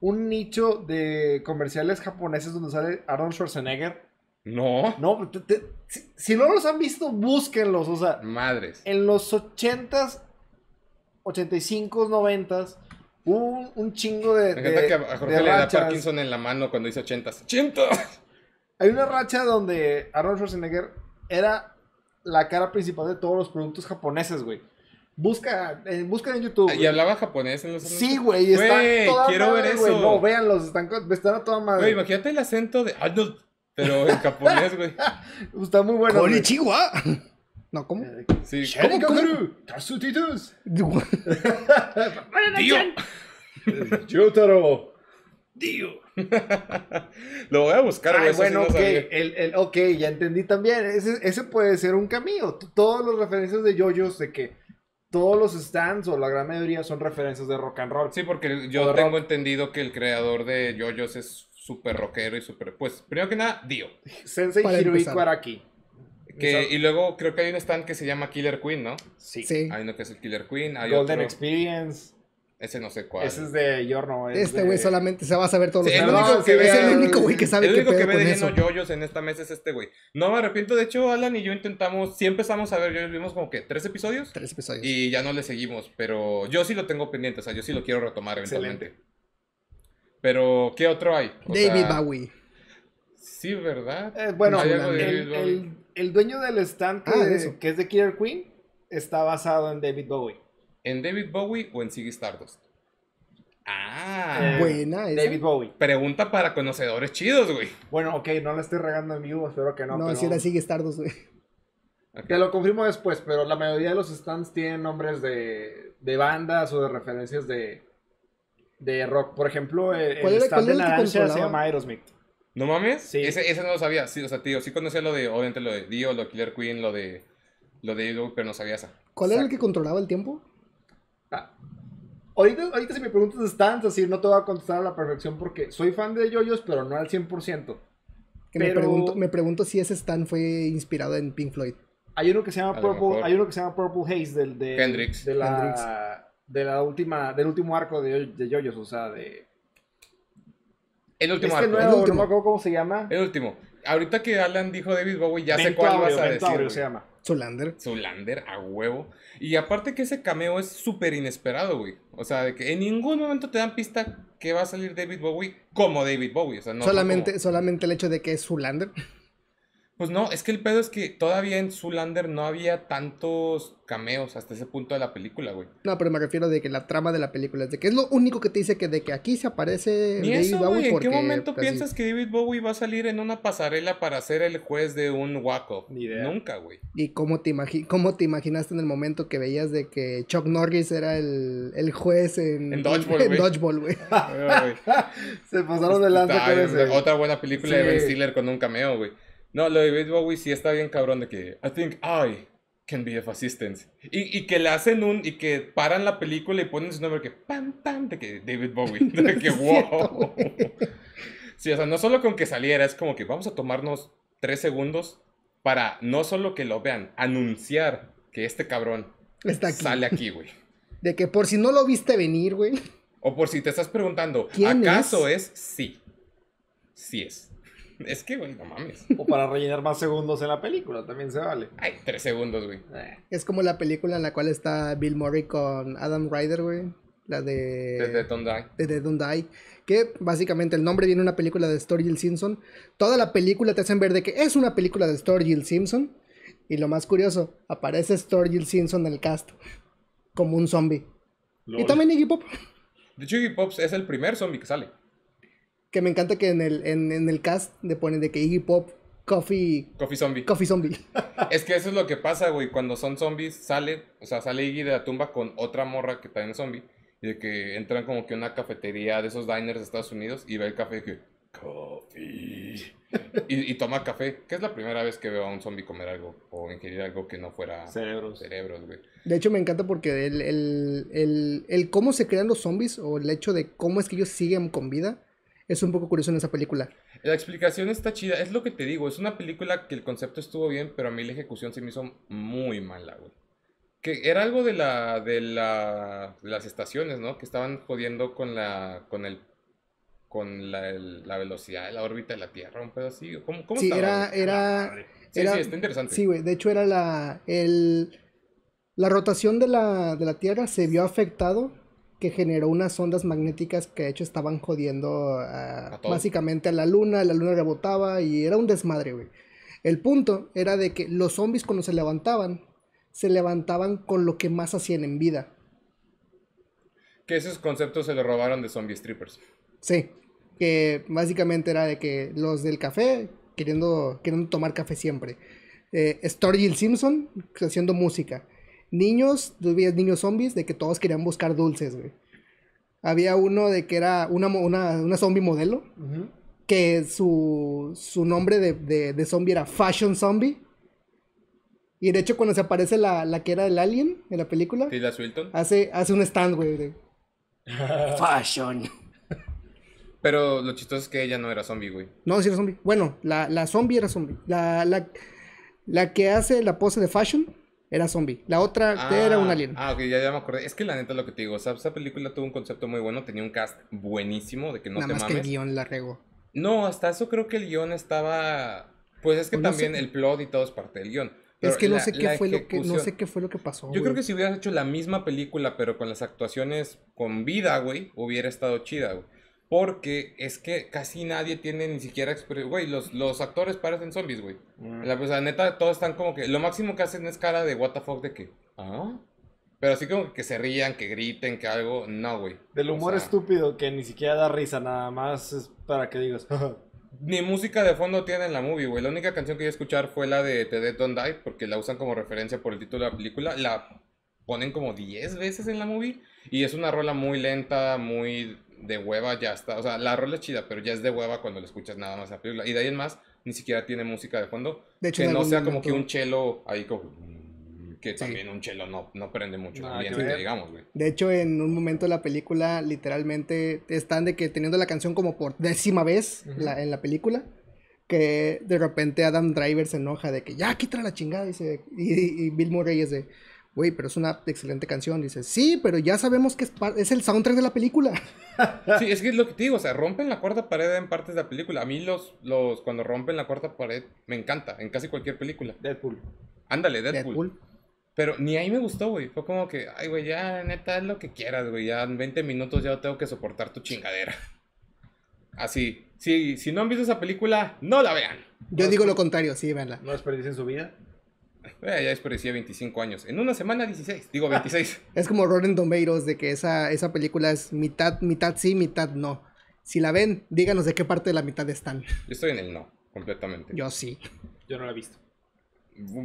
C: un nicho de comerciales japoneses donde sale Arnold Schwarzenegger?
B: No.
C: No, te- te- si, si no los han visto, búsquenlos. O sea,
B: Madres.
C: en los 80s, 85s, 90s, hubo un, un chingo de.
B: Me
C: de-
B: encanta que a Jorge le da. Parkinson en la mano cuando dice ochentas. ¡Ochentas!
C: Hay una racha donde Arnold Schwarzenegger era la cara principal de todos los productos japoneses, güey. Busca, eh, busca en YouTube.
B: Y hablaba japonés en los
C: Sí, güey, está
B: Güey,
C: toda
B: quiero
C: madre,
B: ver
C: güey.
B: eso.
C: No, véanlos, están, están a toda madre.
B: Güey, imagínate el acento de Arnold, pero en japonés, güey.
C: Está muy bueno.
A: ¡Konnichiwa! No, ¿cómo?
B: Sí.
C: Sherry
A: ¿Cómo, cómo?
C: Kokuru, Tatsutitus,
B: ¡Tío!
C: Yotaro.
B: Lo voy a buscar.
C: Ay,
B: sí
C: bueno,
B: no
C: el, el- ok, ya entendí también. Ese, ese puede ser un camino. T- Todas las referencias de yoyos de que todos los stands o la gran mayoría son referencias de rock and roll.
B: Sí, porque yo tengo
C: rock.
B: entendido que el creador de JoJo's es súper rockero y súper... Pues, primero que nada, Dio.
C: Sensei
A: Para
C: Hirohiko. Araki.
B: Que, y luego creo que hay un stand que se llama Killer Queen, ¿no?
C: Sí.
A: Sí.
B: Hay uno que es el Killer Queen, hay
C: Golden
B: otro...
C: Experience.
B: Ese no sé cuál.
C: Ese es de Yorno. es
A: Este
C: de-
A: güey solamente se va a saber todos
B: Sí,
A: los
B: el único que
A: es el único güey que sabe
B: el
A: qué
B: único que ve de
A: eso.
B: lleno yoyos en esta mesa es este güey. No me arrepiento, de hecho, Alan y yo intentamos, sí empezamos a ver, yo vimos como que tres episodios
A: Tres episodios.
B: y ya no le seguimos, pero yo sí lo tengo pendiente, o sea, yo sí lo quiero retomar eventualmente.
C: Excelente.
B: Pero, ¿qué otro hay? O
A: David
B: sea,
A: Bowie.
B: Sí, ¿verdad?
C: Eh, bueno,
B: Hay
C: el,
B: algo de David
C: el-
B: Bowie.
C: el- el dueño del stand que,
A: Ah, de
C: que es de Killer Queen está basado en David Bowie.
B: ¿En David Bowie o en Ziggy Stardust? Ah,
C: Eh,
A: Buena esa.
C: David Bowie.
B: pregunta para conocedores chidos, güey.
C: Bueno, ok, no le estoy regando en vivo, espero que no.
A: No,
C: pero-
A: si era sigue Stardust, güey.
C: Te lo confirmo después, pero la mayoría de los stands tienen nombres de, de bandas o de referencias de, de rock. Por ejemplo, el,
A: ¿Cuál
C: el stand
A: cuál
C: de
A: era el que
C: Naranja se
A: controlaba?
C: llama Aerosmith.
B: ¿No mames?
C: Sí.
B: Ese, ese no lo sabía. Sí, o sea, tío, sí conocía lo de, obviamente, lo de Dio, lo de Killer Queen, lo de, lo de pero no sabía esa.
A: ¿Cuál era el
C: Exacto.
A: que controlaba el tiempo?
C: Ah, Ahorita, ahorita si me preguntas de stands, así no te voy a contestar a la perfección porque soy fan de yoyos, pero no al 100%.
A: Que me,
C: Pero-
A: pregunto, me pregunto si ese stand fue inspirado en Pink Floyd.
C: Hay uno que se llama
B: A
C: Purple, hay uno que se llama Purple Haze del de,
B: Hendrix.
C: de la de la última del último arco de, de yoyos, o sea, de
B: El último
C: este
B: arco.
C: no
A: último.
C: me acuerdo cómo se llama.
B: El último. Ahorita que Alan dijo David Bowie, ya sé cuál vas a decir.
C: se
B: güey.
C: llama.
A: Zulander.
B: Zoolander a huevo. Y aparte que ese cameo es súper inesperado, güey. O sea, de que en ningún momento te dan pista que va a salir David Bowie como David Bowie. O sea, no
A: solamente,
B: como-
A: solamente el hecho de que es Zulander.
B: Pues no, es que el pedo es que todavía en Zoolander no había tantos cameos hasta ese punto de la película, güey.
A: No, pero me refiero de que la trama de la película es de que es lo único que te dice que de que aquí se aparece
B: Ni
A: David
B: eso,
A: Bowie
B: güey. ¿En
A: porque
B: qué momento
A: pues,
B: piensas que David Bowie va a salir en una pasarela para ser el juez de un Waco?
C: Ni idea.
B: Nunca, güey.
A: ¿Y cómo te, imagi- cómo te imaginaste en el momento que veías de que Chuck Norris era el, el juez en,
B: En Dodgeball,
A: en
B: güey.
A: Dodgeball.
C: Se pasaron de lanza con ese.
B: Otra buena película de. Ben Stiller con un cameo, güey. No, lo de David Bowie sí está bien cabrón de que I think I can be of assistance. Y, y que le hacen un, y que paran la película y ponen su nombre que pam, pam, de que David Bowie. De que
A: Es cierto,
B: wow. Sí, o sea, no solo con que saliera, es como que vamos a tomarnos tres segundos para no solo que lo vean, anunciar que este cabrón
A: Está aquí.
B: sale aquí, güey.
A: De que por si no lo viste venir, güey.
B: O por si te estás preguntando,
A: ¿Quién
B: ¿acaso es? Sí. Sí es. Es que, güey, no mames.
C: O para rellenar más segundos en la película, también se vale.
B: Ay, tres segundos, güey.
C: Eh,
A: Es como la película en la cual está Bill Murray con Adam Ryder, güey. La de...
B: Desde Don't Die.
A: de Dead Don't Die, que básicamente el nombre viene de una película de Sturgill Simpson. Toda la película te hacen ver de que es una película de Sturgill Simpson. Y lo más curioso, aparece Sturgill Simpson en el cast como un zombie. Y también Iggy Pop.
B: De hecho, Iggy Pops es el primer zombie que sale.
A: Que me encanta que en el, en, en el cast le ponen de que Iggy Pop, Coffee,
B: Coffee Zombie.
A: Coffee Zombie.
B: Es que eso es lo que pasa, güey. Cuando son zombies, sale, o sea, sale Iggy de la tumba con otra morra que también es zombie. Y de que entran como que a una cafetería de esos diners de Estados Unidos y ve el café y que. Coffee. Y, y toma café. Que es la primera vez que veo a un zombie comer algo o ingerir algo que no fuera
C: Cerebros.
B: cerebros, güey.
A: De hecho, me encanta porque el, el, el, el cómo se crean los zombies o el hecho de cómo es que ellos siguen con vida es un poco curioso en esa película.
B: La explicación está chida. Es lo que te digo. Es una película que el concepto estuvo bien, pero a mí la ejecución se me hizo muy mala, güey. Que era algo de la, de la, de las estaciones, ¿no? Que estaban jodiendo con la, con el, con la, el- la velocidad de la órbita de la Tierra, un pedo así. ¿Cómo, cómo
A: Sí,
B: estaba,
A: era, era,
B: Sí,
A: era-
B: sí, está interesante.
A: Sí, güey. De hecho, era la. El, la rotación de la, de la Tierra se vio afectado. Que generó unas ondas magnéticas que de hecho estaban jodiendo a-
B: A todo.
A: básicamente a la luna. La luna rebotaba y era un desmadre, güey. El punto era de que los zombies cuando se levantaban, se levantaban con lo que más hacían en vida.
B: Que esos conceptos se le robaron de Zombie Strippers.
A: Sí, que básicamente era de que los del café queriendo, queriendo tomar café siempre. Eh, Story Simpson haciendo música. Niños, tú veías niños zombies de que todos querían buscar dulces, güey. Había uno de que era una, una, una zombie modelo, que su, su nombre de, de, de zombie era Fashion Zombie. Y de hecho cuando se aparece la, la que era el alien en la película,
B: Tilda Swilton.
A: hace, hace un stand, güey. de Fashion.
B: Pero lo chistoso es que ella no era zombie, güey.
A: No, sí era zombie. Bueno, la, la zombie era zombie. La, la, la que hace la pose de fashion era zombie. La otra era un alien.
B: Ah, ok, ya, ya me acordé. Es que la neta lo que te digo, o sea, esa película tuvo un concepto muy bueno, tenía un cast buenísimo de que no
A: Nada
B: te
A: más que el
B: mames.
A: guion la regó.
B: No, hasta eso creo que el guion estaba. Pues es que
A: Pues no
B: también
A: sé.
B: el plot y todo es parte del guion.
A: Es que no sé qué fue lo que no sé qué fue lo que pasó.
B: Yo creo que si hubieras hecho la misma película, pero con las actuaciones con vida, güey, hubiera estado chida, güey. Porque es que casi nadie tiene ni siquiera expresión. Güey, los, los actores parecen zombies, güey.
C: Mm.
B: La, pues, la neta, todos están como que. Lo máximo que hacen es cara de what the fuck de que. Ah. Pero así como que se rían, que griten, que algo. No, güey.
C: Del
B: O
C: humor
B: sea,
C: estúpido que ni siquiera da risa, nada más es para que digas.
B: Ni música de fondo tiene en la movie, güey. La única canción que iba a escuchar fue la de The Dead Don't Die, porque la usan como referencia por el título de la película. La ponen como 10 veces en la movie. Y es una rola muy lenta, muy de hueva, ya está. O sea, la rola es chida, pero ya es de hueva cuando la escuchas nada más la película. Y de ahí en más, ni siquiera tiene música de fondo.
A: De hecho,
B: que no sea como que un chelo ahí como... Que
A: Sí.
B: también un chelo no, no prende mucho
C: que
B: digamos, güey.
A: De hecho, en un momento de la película, literalmente están de que teniendo la canción como por décima vez la- en la película. Que de repente Adam Driver se enoja de que ya quítala la chingada. Dice, y, y Bill Murray es de, güey, pero es una excelente canción. Dice, sí, pero ya sabemos que es, es el soundtrack de la película.
B: Sí, es que es lo que te digo, o sea, rompen la cuarta pared en partes de la película. A mí los, los, cuando rompen la cuarta pared, me encanta, en casi cualquier película.
C: Deadpool.
B: Ándale, Deadpool.
A: Deadpool.
B: Pero ni ahí me gustó, güey. Fue como que, ay, güey, ya, neta, es lo que quieras, güey. Ya en 20 minutos ya tengo que soportar tu chingadera. Así. Sí, si no han visto esa película, no la vean.
A: Yo digo lo contrario, sí, véanla.
C: No desperdicien su vida.
B: Eh, ya desperdicié 25 años. En una semana 16. Digo 26.
A: Es como Rotten Tomatoes de que esa, esa película es mitad, mitad sí, mitad no. Si la ven, díganos de qué parte de la mitad están.
B: Yo estoy en el no, completamente.
A: Yo sí.
C: Yo no la he visto.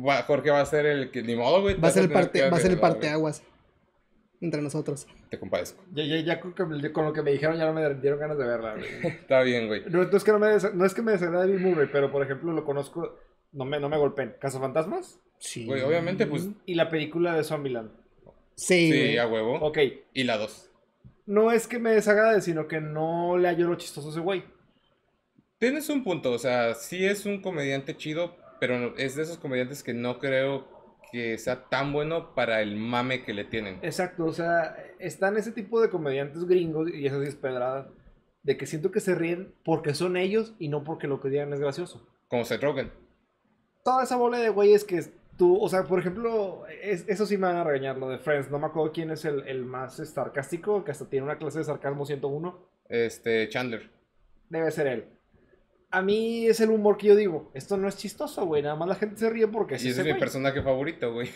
B: Va- Jorge va a ser el que ni modo, güey.
A: Va a ser el parte, va a ser el parteaguas entre nosotros.
B: güey. Te compadezco.
C: Ya, ya, ya con, que- con lo que me dijeron ya no me dieron ganas de verla. güey.
B: Está bien, güey.
C: No, no es que no me, des- no es que me desagrade Bill Murray, pero por ejemplo lo conozco, no me, no me golpeen. ¿Cazafantasmas?
A: Sí.
B: Güey, obviamente, pues.
C: Y la película de Zombieland.
A: Sí,
B: Sí,
A: güey.
B: a huevo.
C: Ok,
B: Y la 2.
C: no es que me desagrade, sino que no le hallo lo chistoso a ese güey.
B: Tienes un punto, o sea, sí es un comediante chido, pero no- es de esos comediantes que no creo que sea tan bueno para el mame que le tienen.
C: Exacto, o sea, están ese tipo de comediantes gringos, y eso sí es pedrada, de que siento que se ríen porque son ellos y no porque lo que digan es gracioso.
B: Como Seth Rogen.
C: Toda esa bola de güeyes que tú, o sea, por ejemplo, es- eso sí me van a regañar, lo de Friends, no me acuerdo quién es el, el más sarcástico, que hasta tiene una clase de sarcasmo 101,
B: Este, Chandler.
C: debe ser él. A mí es el humor que yo digo, esto no es chistoso, güey, nada más la gente se ríe porque
B: Y
C: sí
B: ese
C: se
B: es mi
C: güey.
B: personaje favorito, güey.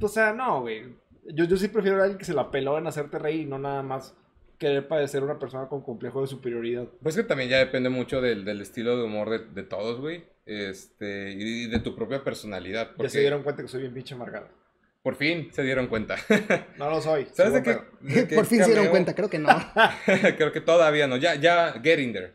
C: O sea, no, güey. Yo, yo sí prefiero a alguien que se la peló en hacerte reír y no nada más querer parecer una persona con complejo de superioridad.
B: Pues que también ya depende mucho del, del estilo de humor de, de todos, güey. Este, y de tu propia personalidad.
C: Ya
B: Porque
C: se dieron cuenta que soy bien pinche amargado.
B: por fin se dieron cuenta.
C: No lo soy.
B: ¿Sabes de qué?
C: buen
B: de qué
A: Por fin se dieron cuenta, creo que no.
B: Creo que todavía no. Ya, ya, getting there.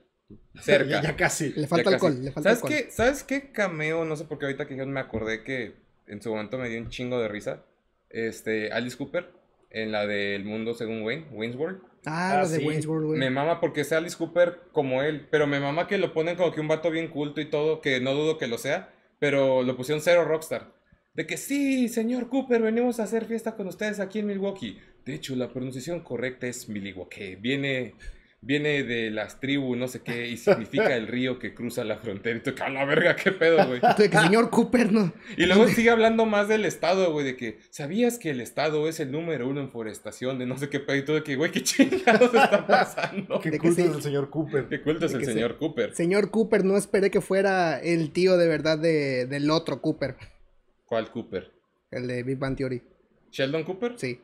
B: Cerca.
C: ya, ya casi.
A: Le falta
B: Ya
A: alcohol,
B: casi.
A: le falta
B: ¿Sabes
A: alcohol.
B: qué? ¿Sabes qué cameo? No sé por qué ahorita que yo me acordé que en su momento me dio un chingo de risa. Este, Alice Cooper, en la del mundo según Wayne, Wayne's World.
A: Ah,
C: Ah,
A: lo de. Wayne's World, güey.
B: Me mama porque es Alice Cooper como él, pero me mama que lo ponen como que un vato bien culto y todo, que no dudo que lo sea, pero lo pusieron cero rockstar. De que sí, señor Cooper, venimos a hacer fiesta con ustedes aquí en Milwaukee. De hecho, la pronunciación correcta es Milwaukee. Viene, viene de las tribus, no sé qué, y significa el río que cruza la frontera. Y tú, "A la verga, qué pedo, güey.
A: Que señor Cooper no.
B: Y luego sigue hablando más del estado, güey, de que ¿sabías que el estado es el número uno en forestación de no sé qué pedo? Y tú de que, güey, ¿qué chingados está pasando?
C: Qué culto es el señor Cooper.
B: Qué culto es el señor Cooper.
A: Señor Cooper, no esperé que fuera el tío de verdad de, del otro Cooper.
B: ¿Cuál Cooper?
A: El de Big Bang Theory.
B: ¿Sheldon Cooper?
A: Sí.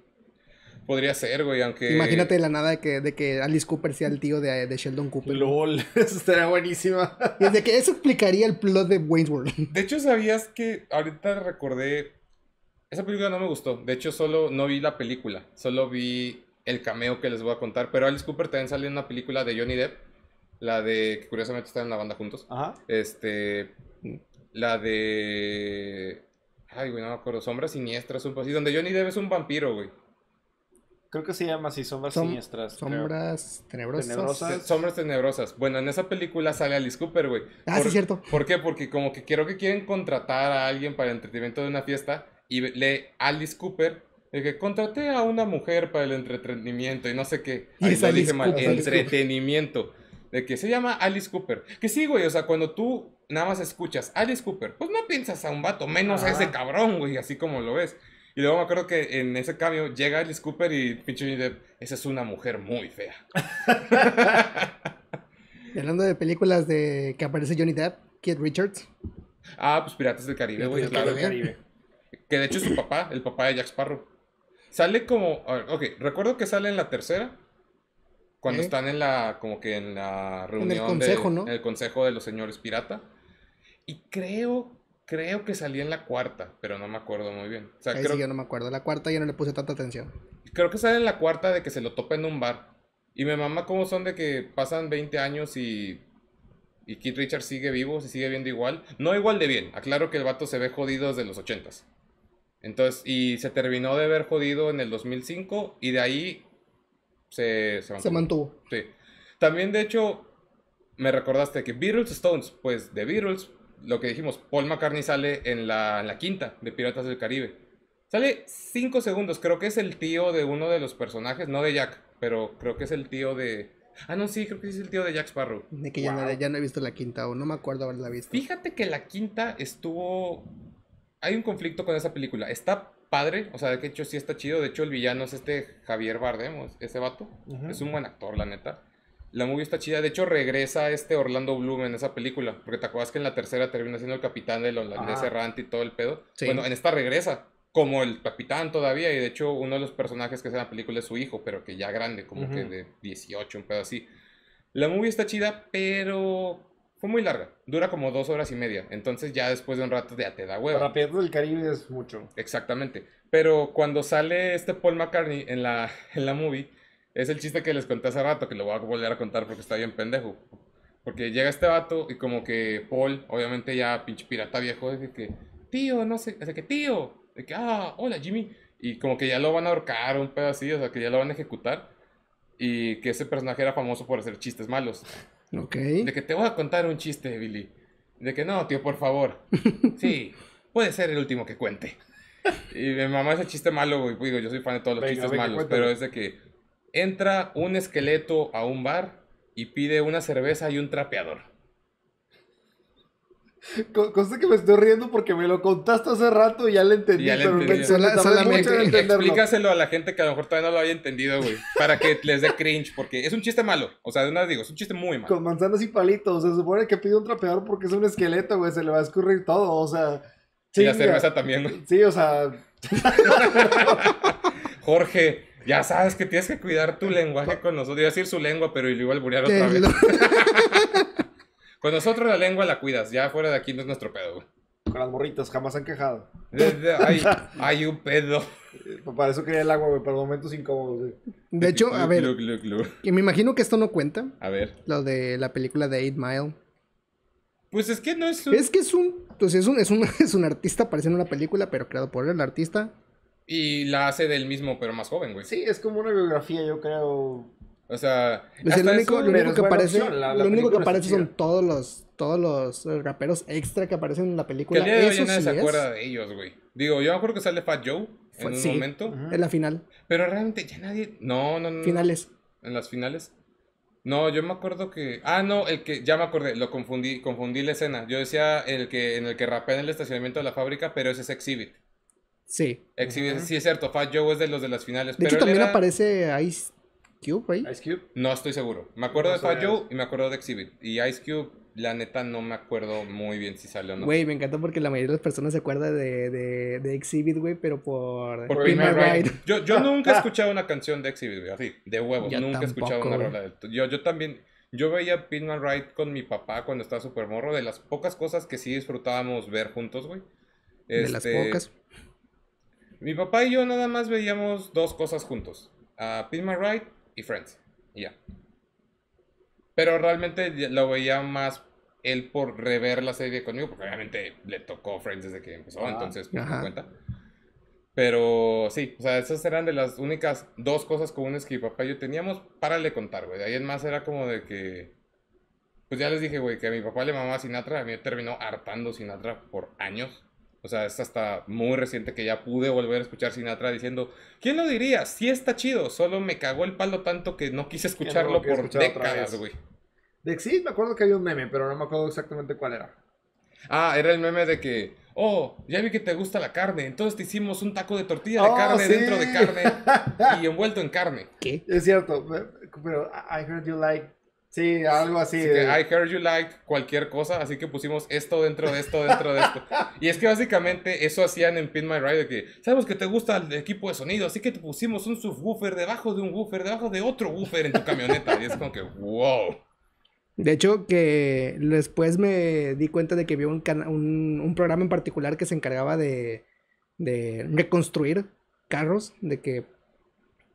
B: Podría ser, güey, aunque...
A: Imagínate de la nada de que, de que Alice Cooper sea el tío de, de Sheldon Cooper.
C: LOL, eso estaría buenísima.
A: Y de que eso explicaría el plot de Wayne's World.
B: De hecho, ¿sabías que ahorita recordé... Esa película no me gustó. De hecho, solo no vi la película. Solo vi el cameo que les voy a contar. Pero Alice Cooper también salió en una película de Johnny Depp. La de... que curiosamente están en la banda juntos.
C: Ajá.
B: Este... La de... Ay, güey, no me acuerdo. Sombras siniestras, un poco así. Donde Johnny Depp es un vampiro, güey.
C: Creo que se llama así, sombras
A: Som-
C: siniestras. creo.
A: Sombras tenebrosas.
C: Tenebrosas.
B: Sombras tenebrosas. Bueno, en esa película sale Alice Cooper, güey.
A: Ah, sí, cierto.
B: ¿Por qué? Porque como que creo que quieren contratar a alguien para el entretenimiento de una fiesta y lee Alice Cooper de que contraté a una mujer para el entretenimiento y no sé qué.
A: Y
B: Ahí
A: es
B: lo
A: Alice
B: dije mal.
A: Cooper.
B: Entretenimiento. De que se llama Alice Cooper. Que sí, güey. O sea, cuando tú nada más escuchas Alice Cooper, pues no piensas a un vato, menos a ese cabrón, güey, así como lo ves. Y luego me acuerdo que en ese cambio llega Alice Cooper y pinche Johnny Depp, esa es una mujer muy fea.
A: Y hablando de películas de que aparece Johnny Depp, Keith Richards.
B: Ah, pues Piratas del Caribe, güey, claro.
A: del
C: Caribe.
B: Que de hecho es su papá, el papá de Jack Sparrow. Sale como. ver, ok, recuerdo que sale en la tercera. Cuando
A: ¿Eh?
B: están en la. como que en la reunión.
A: consejo,
B: de,
A: ¿no?
B: En el consejo de los señores pirata. Y creo. Creo que salía en la cuarta, pero no me acuerdo muy bien. O sea,
A: Ahí
B: creo,
A: sí yo no me acuerdo. La cuarta ya no le puse tanta atención.
B: creo que sale en la cuarta de que se lo topa en un bar. Y me mama cómo son de que pasan 20 años y. Y Keith Richards sigue vivo, se sigue viendo igual. No igual de bien. Aclaro que el vato se ve jodido desde los 80s. Entonces, y se terminó de ver jodido en el 2005 y de ahí se, se
A: Se mantuvo.
B: Sí. También, de hecho, me recordaste que Beatles Stones, pues de Beatles, lo que dijimos, Paul McCartney sale en la, en la quinta de Piratas del Caribe. Sale 5 segundos, creo que es el tío de uno de los personajes, no de Jack, pero creo que es el tío de... Ah, no, sí, creo que es el tío de Jack Sparrow.
A: De que ya, no, ya no he visto la quinta o no me acuerdo haberla visto.
B: Fíjate que la quinta estuvo... Hay un conflicto con esa película. Está padre, o sea, de hecho sí está chido. De hecho, el villano es este Javier Bardem, ese vato. Es un buen actor, la neta. La movie está chida. De hecho, regresa este Orlando Bloom en esa película. Porque te acuerdas que en la tercera termina siendo el capitán del holandés
C: Ajá.
B: errante y todo el pedo.
A: Sí.
B: Bueno, en esta regresa como el capitán todavía. Y de hecho, uno de los personajes que es en la película es su hijo, pero que ya grande, como
C: Ujú.
B: que de 18, un pedo así. La movie está chida, pero fue muy larga. Dura como dos horas y media. Entonces, ya después de un rato ya te da hueva.
C: Para Piratas del Caribe es mucho.
B: Exactamente. Pero cuando sale este Paul McCartney en la, en la movie, es el chiste que les conté hace rato, que lo voy a volver a contar porque está bien pendejo. Porque llega este vato y como que Paul, obviamente ya pinche pirata viejo, dice que, tío, no sé, de que tío, de que, ah, hola Jimmy. Y como que ya lo van a ahorcar un pedo así, o sea, que ya lo van a ejecutar. Y que ese personaje era famoso por hacer chistes malos.
A: Ok.
B: De que te voy a contar un chiste, Billy. De que no, tío, por favor. Sí, puede ser el último que cuente. Y mi mamá ese chiste malo, güey. Digo, yo soy fan de todos los
C: Venga,
B: chistes
C: venga,
B: malos, pero es de que entra un esqueleto a un bar y pide una cerveza y un trapeador.
C: Co- Consta que me estoy riendo porque me lo contaste hace rato y ya le entendí.
B: Ya le
C: pero
B: entendí.
C: me-
A: Sola-
C: me tardé
A: solamente.
B: Explícaselo a la gente que a lo mejor todavía no lo haya entendido, güey. Para que les dé cringe, porque es un chiste malo. O sea, de una vez digo, es un chiste muy malo.
C: Con manzanas y palitos. Se supone que pide un trapeador porque es un esqueleto, güey. Se le va a escurrir todo. O sea.
B: Y la
C: chinga.
B: cerveza también, güey.
C: Sí, o sea.
B: Jorge, Ya sabes que tienes que cuidar tu lenguaje con nosotros. Iba a decir su lengua, pero lo iba a alburear otra vez. Con nosotros la lengua la cuidas. Ya fuera de aquí no es nuestro pedo, güey.
C: Con las morritas, jamás han quejado.
B: De- de- Hay, un pedo.
C: Eh, Para eso quería el agua, güey, para momentos incómodos, güey.
A: De hecho, a ver, y me imagino que esto no cuenta,
B: A ver.
A: lo de la película de Eight Mile.
B: Pues es que no es un...
A: Es que es un, pues es un, es un, es un artista, aparece en una película, pero creado por el artista.
B: Y la hace del mismo, pero más joven, güey.
C: Sí, es como una biografía, yo creo.
B: O sea...
A: Pues el único,
B: eso-
A: lo único que aparece,
C: opción, la- la
A: lo único que aparece son todos los, todos los raperos extra que aparecen en la
B: Que
A: película.
B: el día de hoy nadie
A: sí
B: se
A: es,
B: acuerda de ellos, güey. Digo, yo me acuerdo que sale Fat Joe
A: Fue-
B: en un
A: sí.
B: momento.
A: En la final,
B: Pero realmente ya nadie... No, no, no. no.
A: finales.
B: En las finales. No, yo me acuerdo que. Ah, no, el que. Ya me acordé, lo confundí, confundí la escena. Yo decía el que en el que rapea en el estacionamiento de la fábrica, pero ese es Exhibit.
A: Sí.
B: Exhibit,
C: Ujú.
B: sí es cierto, Fat Joe es de los de las finales.
A: De
B: pero
A: hecho, también
B: era-
A: aparece Ice Cube ahí.
C: Ice Cube.
B: No estoy seguro. Me acuerdo
C: No
B: de Fat Joe y me acuerdo de Exhibit. Y Ice Cube, la neta, no me acuerdo muy bien si salió o no.
A: Güey, me encanta porque la mayoría de las personas se acuerda de, de, de Exhibit, güey, pero por,
B: Por My Ride.
A: Ride.
B: Yo, yo nunca he escuchado una canción de Exhibit, güey, así, de huevos.
A: Yo
B: nunca he escuchado una rola de yo, yo también. Yo veía Pin My Ride con mi papá cuando estaba súper morro. De las pocas cosas que sí disfrutábamos ver juntos, güey.
A: De las
B: Este,
A: pocas.
B: Mi papá y yo nada más veíamos dos cosas juntos. A My Ride y Friends. Y ya. Pero realmente lo veía más él por rever la serie conmigo, porque obviamente le tocó Friends desde que empezó,
C: Ah,
B: entonces me cuenta. Pero sí, o sea, esas eran de las únicas dos cosas comunes que mi papá y yo teníamos. Párale de contar, güey. De ahí en más era como de que. Pues ya les dije, güey, que a mi papá le mamaba Sinatra. A mí terminó hartando Sinatra por años. O sea, es hasta muy reciente que ya pude volver a escuchar Sinatra diciendo, ¿quién lo diría? Sí está chido, solo me cagó el palo tanto que no quise escucharlo por
C: escuchar
B: décadas, güey.
C: De Exhibit me acuerdo que había un meme, pero no me acuerdo exactamente cuál era.
B: Ah, era el meme de que, oh, ya vi que te gusta la carne, entonces te hicimos un taco de tortilla de
C: Oh,
B: carne
C: sí.
B: dentro de carne y envuelto en carne.
A: ¿Qué?
C: Es cierto, pero I heard you like. Sí, algo así.
B: Así que, I heard you like cualquier cosa, así que pusimos esto dentro de esto, dentro de esto. Y es que básicamente eso hacían en Pin My Ride, de que sabemos que te gusta el equipo de sonido, así que te pusimos un subwoofer debajo de un woofer, debajo de otro woofer en tu camioneta. Y es como que, wow.
A: De hecho, que después me di cuenta de que había un, un, un programa en particular que se encargaba de, de reconstruir carros, de que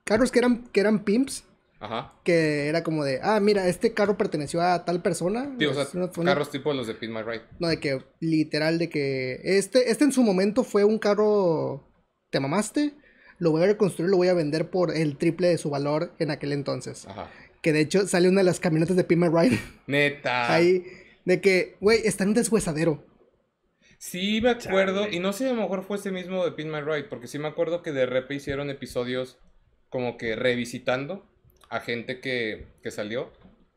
A: carros que eran, que eran pimps,
B: Ajá.
A: que era como de, ah, mira, este carro perteneció a tal persona.
B: Sí, o sea,
A: Es una-
B: carros tipo los de Pin My Ride.
A: No, de que literal, de que este, este en su momento fue un carro, te mamaste, lo voy a reconstruir, lo voy a vender por el triple de su valor en aquel entonces.
B: Ajá.
A: Que de hecho sale una de las camionetas de Pima Ride
B: Neta.
A: ahí, de que, güey, está en un deshuesadero.
B: Sí, me acuerdo,
C: Chale.
B: y no sé, a lo mejor fue ese mismo de Pin My Ride, porque sí me acuerdo que de repente hicieron episodios como que revisitando a gente que, que salió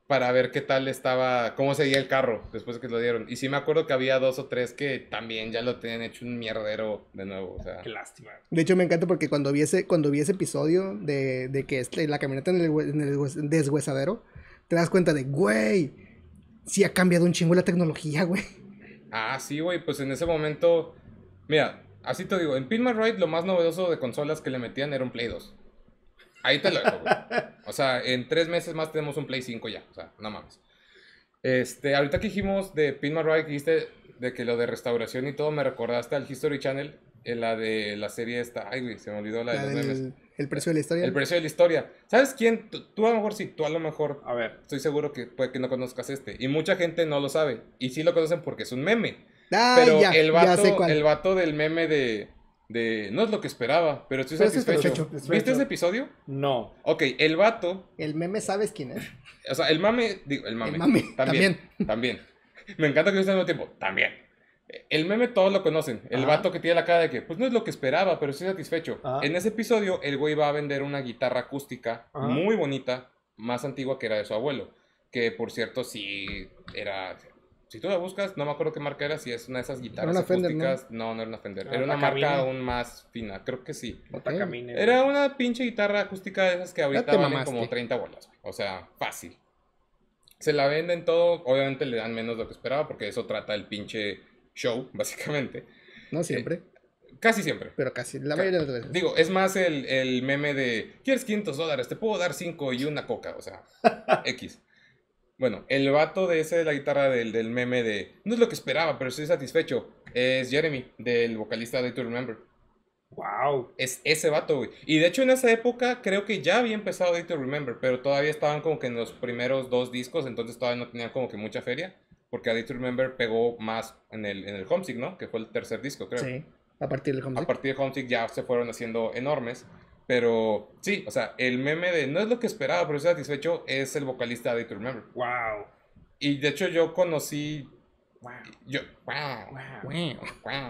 B: para ver qué tal estaba, cómo seguía el carro después de que lo dieron. Y sí me acuerdo que había dos o tres que también ya lo tenían hecho un mierdero de nuevo, o sea.
C: Qué lástima.
A: De hecho, me encanta porque cuando vi ese, cuando vi ese episodio de, de que este- la camioneta en el, en el deshuesadero, te das cuenta de, güey, sí ha cambiado un chingo la tecnología, güey.
B: Ah, sí, güey, pues en ese momento, mira, así te digo, en Pin My Ride lo más novedoso de consolas que le metían era un Play 2. Ahí te lo dejo, güey. O sea, en tres meses más tenemos un Play 5 ya, o sea, no mames. Este, ahorita que dijimos de Pin Ride, que dijiste de que lo de restauración y todo, me recordaste al History Channel, en la de la serie esta, ay, güey, se me olvidó la de los memes.
A: el precio de la historia.
B: El precio de la historia. ¿Sabes quién? Tú, tú a lo mejor sí, tú a lo mejor
C: A ver.
B: estoy seguro que puede que no conozcas este. Y mucha gente no lo sabe. Y sí lo conocen porque es un meme.
A: Ah,
B: Pero
A: ya,
B: el,
A: ya
B: vato,
A: sé cuál.
B: el vato del meme de, de... No es lo que esperaba, pero estoy
A: Pero estoy
B: satisfecho.
A: satisfecho.
B: ¿Viste ese episodio?
C: No.
B: Ok, el vato...
A: El meme, ¿sabes quién es?
B: O sea, el mame... Digo, el mame.
A: El mame,
B: También. También. Me encanta que esté al mismo tiempo. También. El meme todos lo conocen. El
C: Ajá.
B: vato que tiene la cara de que, pues no es lo que esperaba, pero estoy satisfecho.
C: Ajá.
B: En ese episodio, el güey va a vender una guitarra acústica
C: Ajá.
B: muy bonita, más antigua que era de su abuelo. Que por cierto, sí era. Si tú la buscas, no me acuerdo qué marca era, si es una de esas guitarras
A: una Fender, ¿no?
B: acústicas. ¿no? no, era una Fender.
C: Ah,
B: era una
C: Takamine.
B: marca aún más fina, creo que sí.
A: Ok.
C: Takamine.
B: Era una pinche guitarra acústica de esas que ahorita valen
A: mamaste.
B: como 30 bolas, güey. O sea, fácil. Se la venden todo, obviamente le dan menos de lo que esperaba, porque eso trata el pinche show, básicamente.
A: No siempre.
B: Casi siempre.
A: Pero casi, la mayoría de las veces.
B: Digo, es más el, el meme de, ¿quieres 500 dólares? Te puedo dar 5 y una coca, o sea, X. Bueno, el vato de ese de la guitarra del, del meme de, no es lo que esperaba, pero estoy satisfecho, es Jeremy, del vocalista de To Remember.
C: Wow.
B: Es ese vato, güey. Y de hecho en esa época creo que ya había empezado Day to Remember, pero todavía estaban como que en los primeros dos discos, entonces todavía no tenían como que mucha feria, porque a Day to Remember pegó más en el, en el Homesick, ¿no? Que fue el tercer disco, creo.
A: Sí, a partir del
B: A
A: Homesick.
B: partir de Homesick ya se fueron haciendo enormes, pero sí, o sea, el meme de no es lo que esperaba, pero estoy satisfecho es el vocalista de Day to Remember.
C: Wow.
B: Y de hecho yo conocí...
C: Wow.
B: Yo, wow,
C: Wow.
B: wow.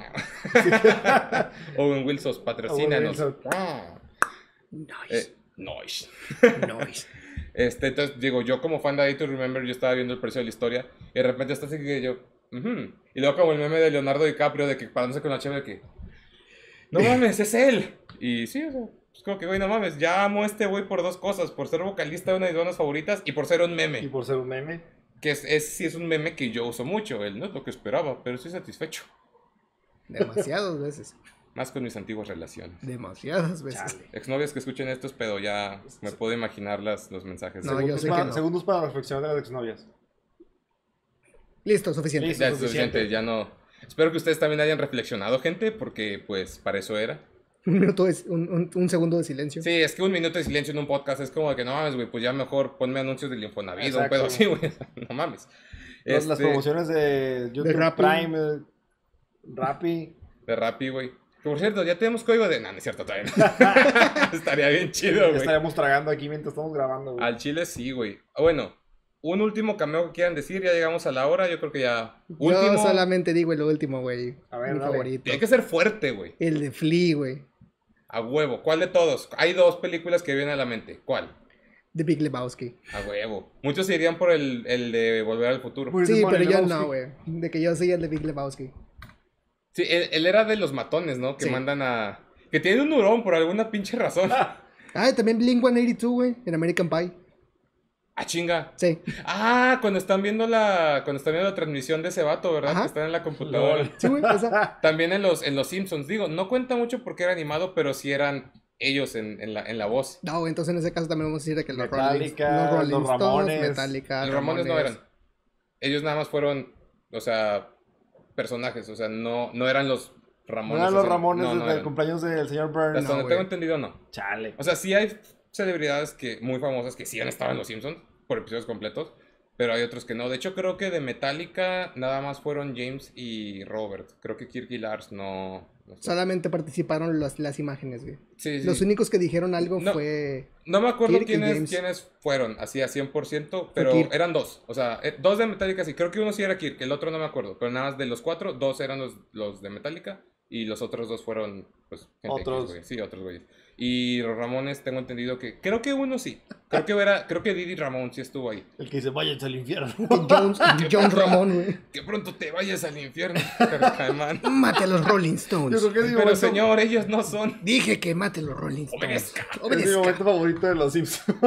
B: Owen Wilson, patrocínanos.
C: Wilson.
B: Wow.
A: Nice.
B: Eh.
A: Nice.
B: Este, entonces, digo, yo como fan de Day to Remember, yo estaba viendo el precio de la historia y de repente está así que yo. Y luego como el meme de Leonardo DiCaprio de que parándose con la chave de que, no mames, es él. Y sí, o sea, pues como que, güey, no mames, ya amo a este güey por dos cosas, por ser vocalista de una de mis bandas favoritas y por ser un
C: Y
B: meme.
C: por ser un meme.
B: Que es, es, sí es un meme que yo uso mucho, él no es lo que esperaba, pero estoy satisfecho.
A: Demasiadas veces.
B: Más con mis antiguas relaciones.
A: Demasiadas veces.
B: Exnovias que escuchen esto, pero ya me puedo imaginar las, los mensajes.
A: No,
B: de-
A: yo
C: segundos,
A: sé que
C: para,
A: no.
C: segundos para reflexionar de las exnovias.
A: Listo, suficiente.
C: Listo.
B: Ya es
C: suficiente,
B: ya no. Espero que ustedes también hayan reflexionado, gente, porque pues para eso era.
A: Un minuto, de- un, un- un segundo de silencio.
B: Sí, es que un minuto de silencio en un podcast es como de que no mames, güey, pues ya mejor ponme anuncios del Infonavit un pedo así, güey. No mames.
C: Las- Las
B: Este,
C: promociones de YouTube
A: Rappi.
C: Prime, eh, Rappi.
B: De Rappi, güey. Que por cierto, ya tenemos código de. No, no es cierto, todavía no. Estaría bien chido, güey.
C: Estaremos tragando aquí mientras estamos grabando. güey.
B: Al chile sí, güey. Ah, Bueno, un último cameo que quieran decir, ya llegamos a la hora, yo creo que ya.
A: Yo
B: Último.
A: solamente digo el último, güey.
C: A ver,
A: Mi
C: dale.
A: favorito.
B: Tiene que ser fuerte, güey.
A: El de Flea, güey.
B: A huevo. ¿Cuál de todos? Hay dos películas que vienen a la mente. ¿Cuál?
A: De Big Lebowski.
B: A huevo. Muchos irían por el, el de Volver al Futuro.
A: Sí, pero yo no, güey. De que yo soy el de Big Lebowski.
B: Sí, él, él era de los matones, ¿no? Que
A: Sí.
B: mandan a... Que tiene un hurón por alguna pinche razón.
A: Ah, también Blink 182, güey. En American Pie.
B: Ah, chinga.
A: Sí.
B: Ah, cuando están viendo la... Cuando están viendo la transmisión de ese vato, ¿verdad?
A: Ajá.
B: Que están en la computadora.
C: Lol.
A: Sí, güey. Esa.
B: También en los, en los Simpsons. Digo, no cuenta mucho porque era animado, pero sí eran ellos en, en la, en la voz.
A: No, entonces en ese caso también vamos a decir de que los Rolling,
C: Metallica,
A: los Rolling
C: los
A: Stones,
C: Ramones.
A: Metallica,
B: Los Ramones no eran. Ellos nada más fueron, o sea, personajes. O sea, no, no eran los
C: No
B: Ramones.
C: eran los
B: o sea,
C: Ramones
B: no, no
C: del
B: eran.
C: cumpleaños del señor Burns.
B: Hasta
A: No,
B: donde tengo entendido, no.
C: Chale.
B: O sea, sí hay celebridades que muy famosas que sí han estado en Los Simpsons por episodios completos, pero hay otros que no. De hecho, creo que de Metallica nada más fueron James y Robert. Creo que Kirk y Lars no. no sé.
A: Solamente participaron las, las imágenes, güey.
B: Sí, sí.
A: Los únicos que dijeron algo
B: No.
A: fue...
B: No me acuerdo
A: Kirk y
B: quiénes,
A: James.
B: quiénes fueron, así a 100%, pero
A: Kirk.
B: eran dos. O sea, eh, dos de Metallica sí. Creo que uno sí era Kirk, el otro no me acuerdo. Pero nada más de los cuatro, dos eran los, los de Metallica y los otros dos fueron, pues, gente
C: Otros.
B: X, güey. Sí, otros güeyes. Y los Ramones, tengo entendido que. Creo que uno sí. Creo que era. Creo que Didi Ramón sí estuvo ahí.
C: El que dice, váyanse al infierno.
A: Jones, John Ramón, güey.
B: Que pronto te vayas al infierno, Caimán.
A: Mate a los Rolling
C: Yo
A: Stones.
C: creo que es mi
B: Pero
C: momento,
B: señor, ellos no son.
A: Dije que mate a los Rolling Stones.
B: Obedezca.
C: es mi
A: Obedezca.
C: momento favorito de los Simpsons.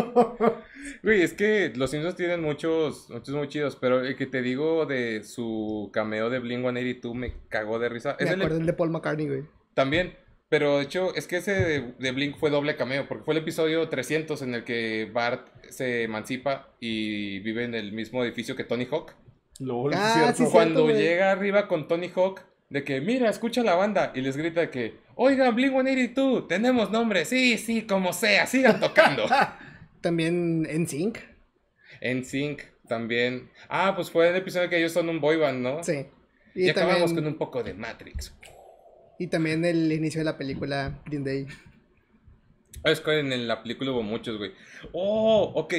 B: Güey, es que los Simpsons tienen muchos, muchos muy chidos, pero el que te digo de su cameo de Blink 182 me cagó de risa. Es
A: Me
B: el-
A: acuerdo el de Paul McCartney, güey.
B: también, pero de hecho es que ese de, de Blink fue doble cameo, porque fue el episodio 300 en el que Bart se emancipa y vive en el mismo edificio que Tony Hawk.
C: Lol,
A: Ah,
C: cierto.
A: sí.
B: Cuando llega arriba con Tony Hawk, de que mira, escucha la banda y les grita que, oigan, Blink 182, tenemos nombre, sí, sí, como sea, sigan tocando.
A: También en Sync.
B: En Sync también. Ah, pues fue el episodio que ellos son un boy band, ¿no?
A: Sí.
B: Y,
A: Y,
B: acabamos
A: también,
B: con un poco de Matrix.
A: Y también el inicio de la película Green Day.
B: Ah, Es que en la película hubo muchos, güey. Oh, ok.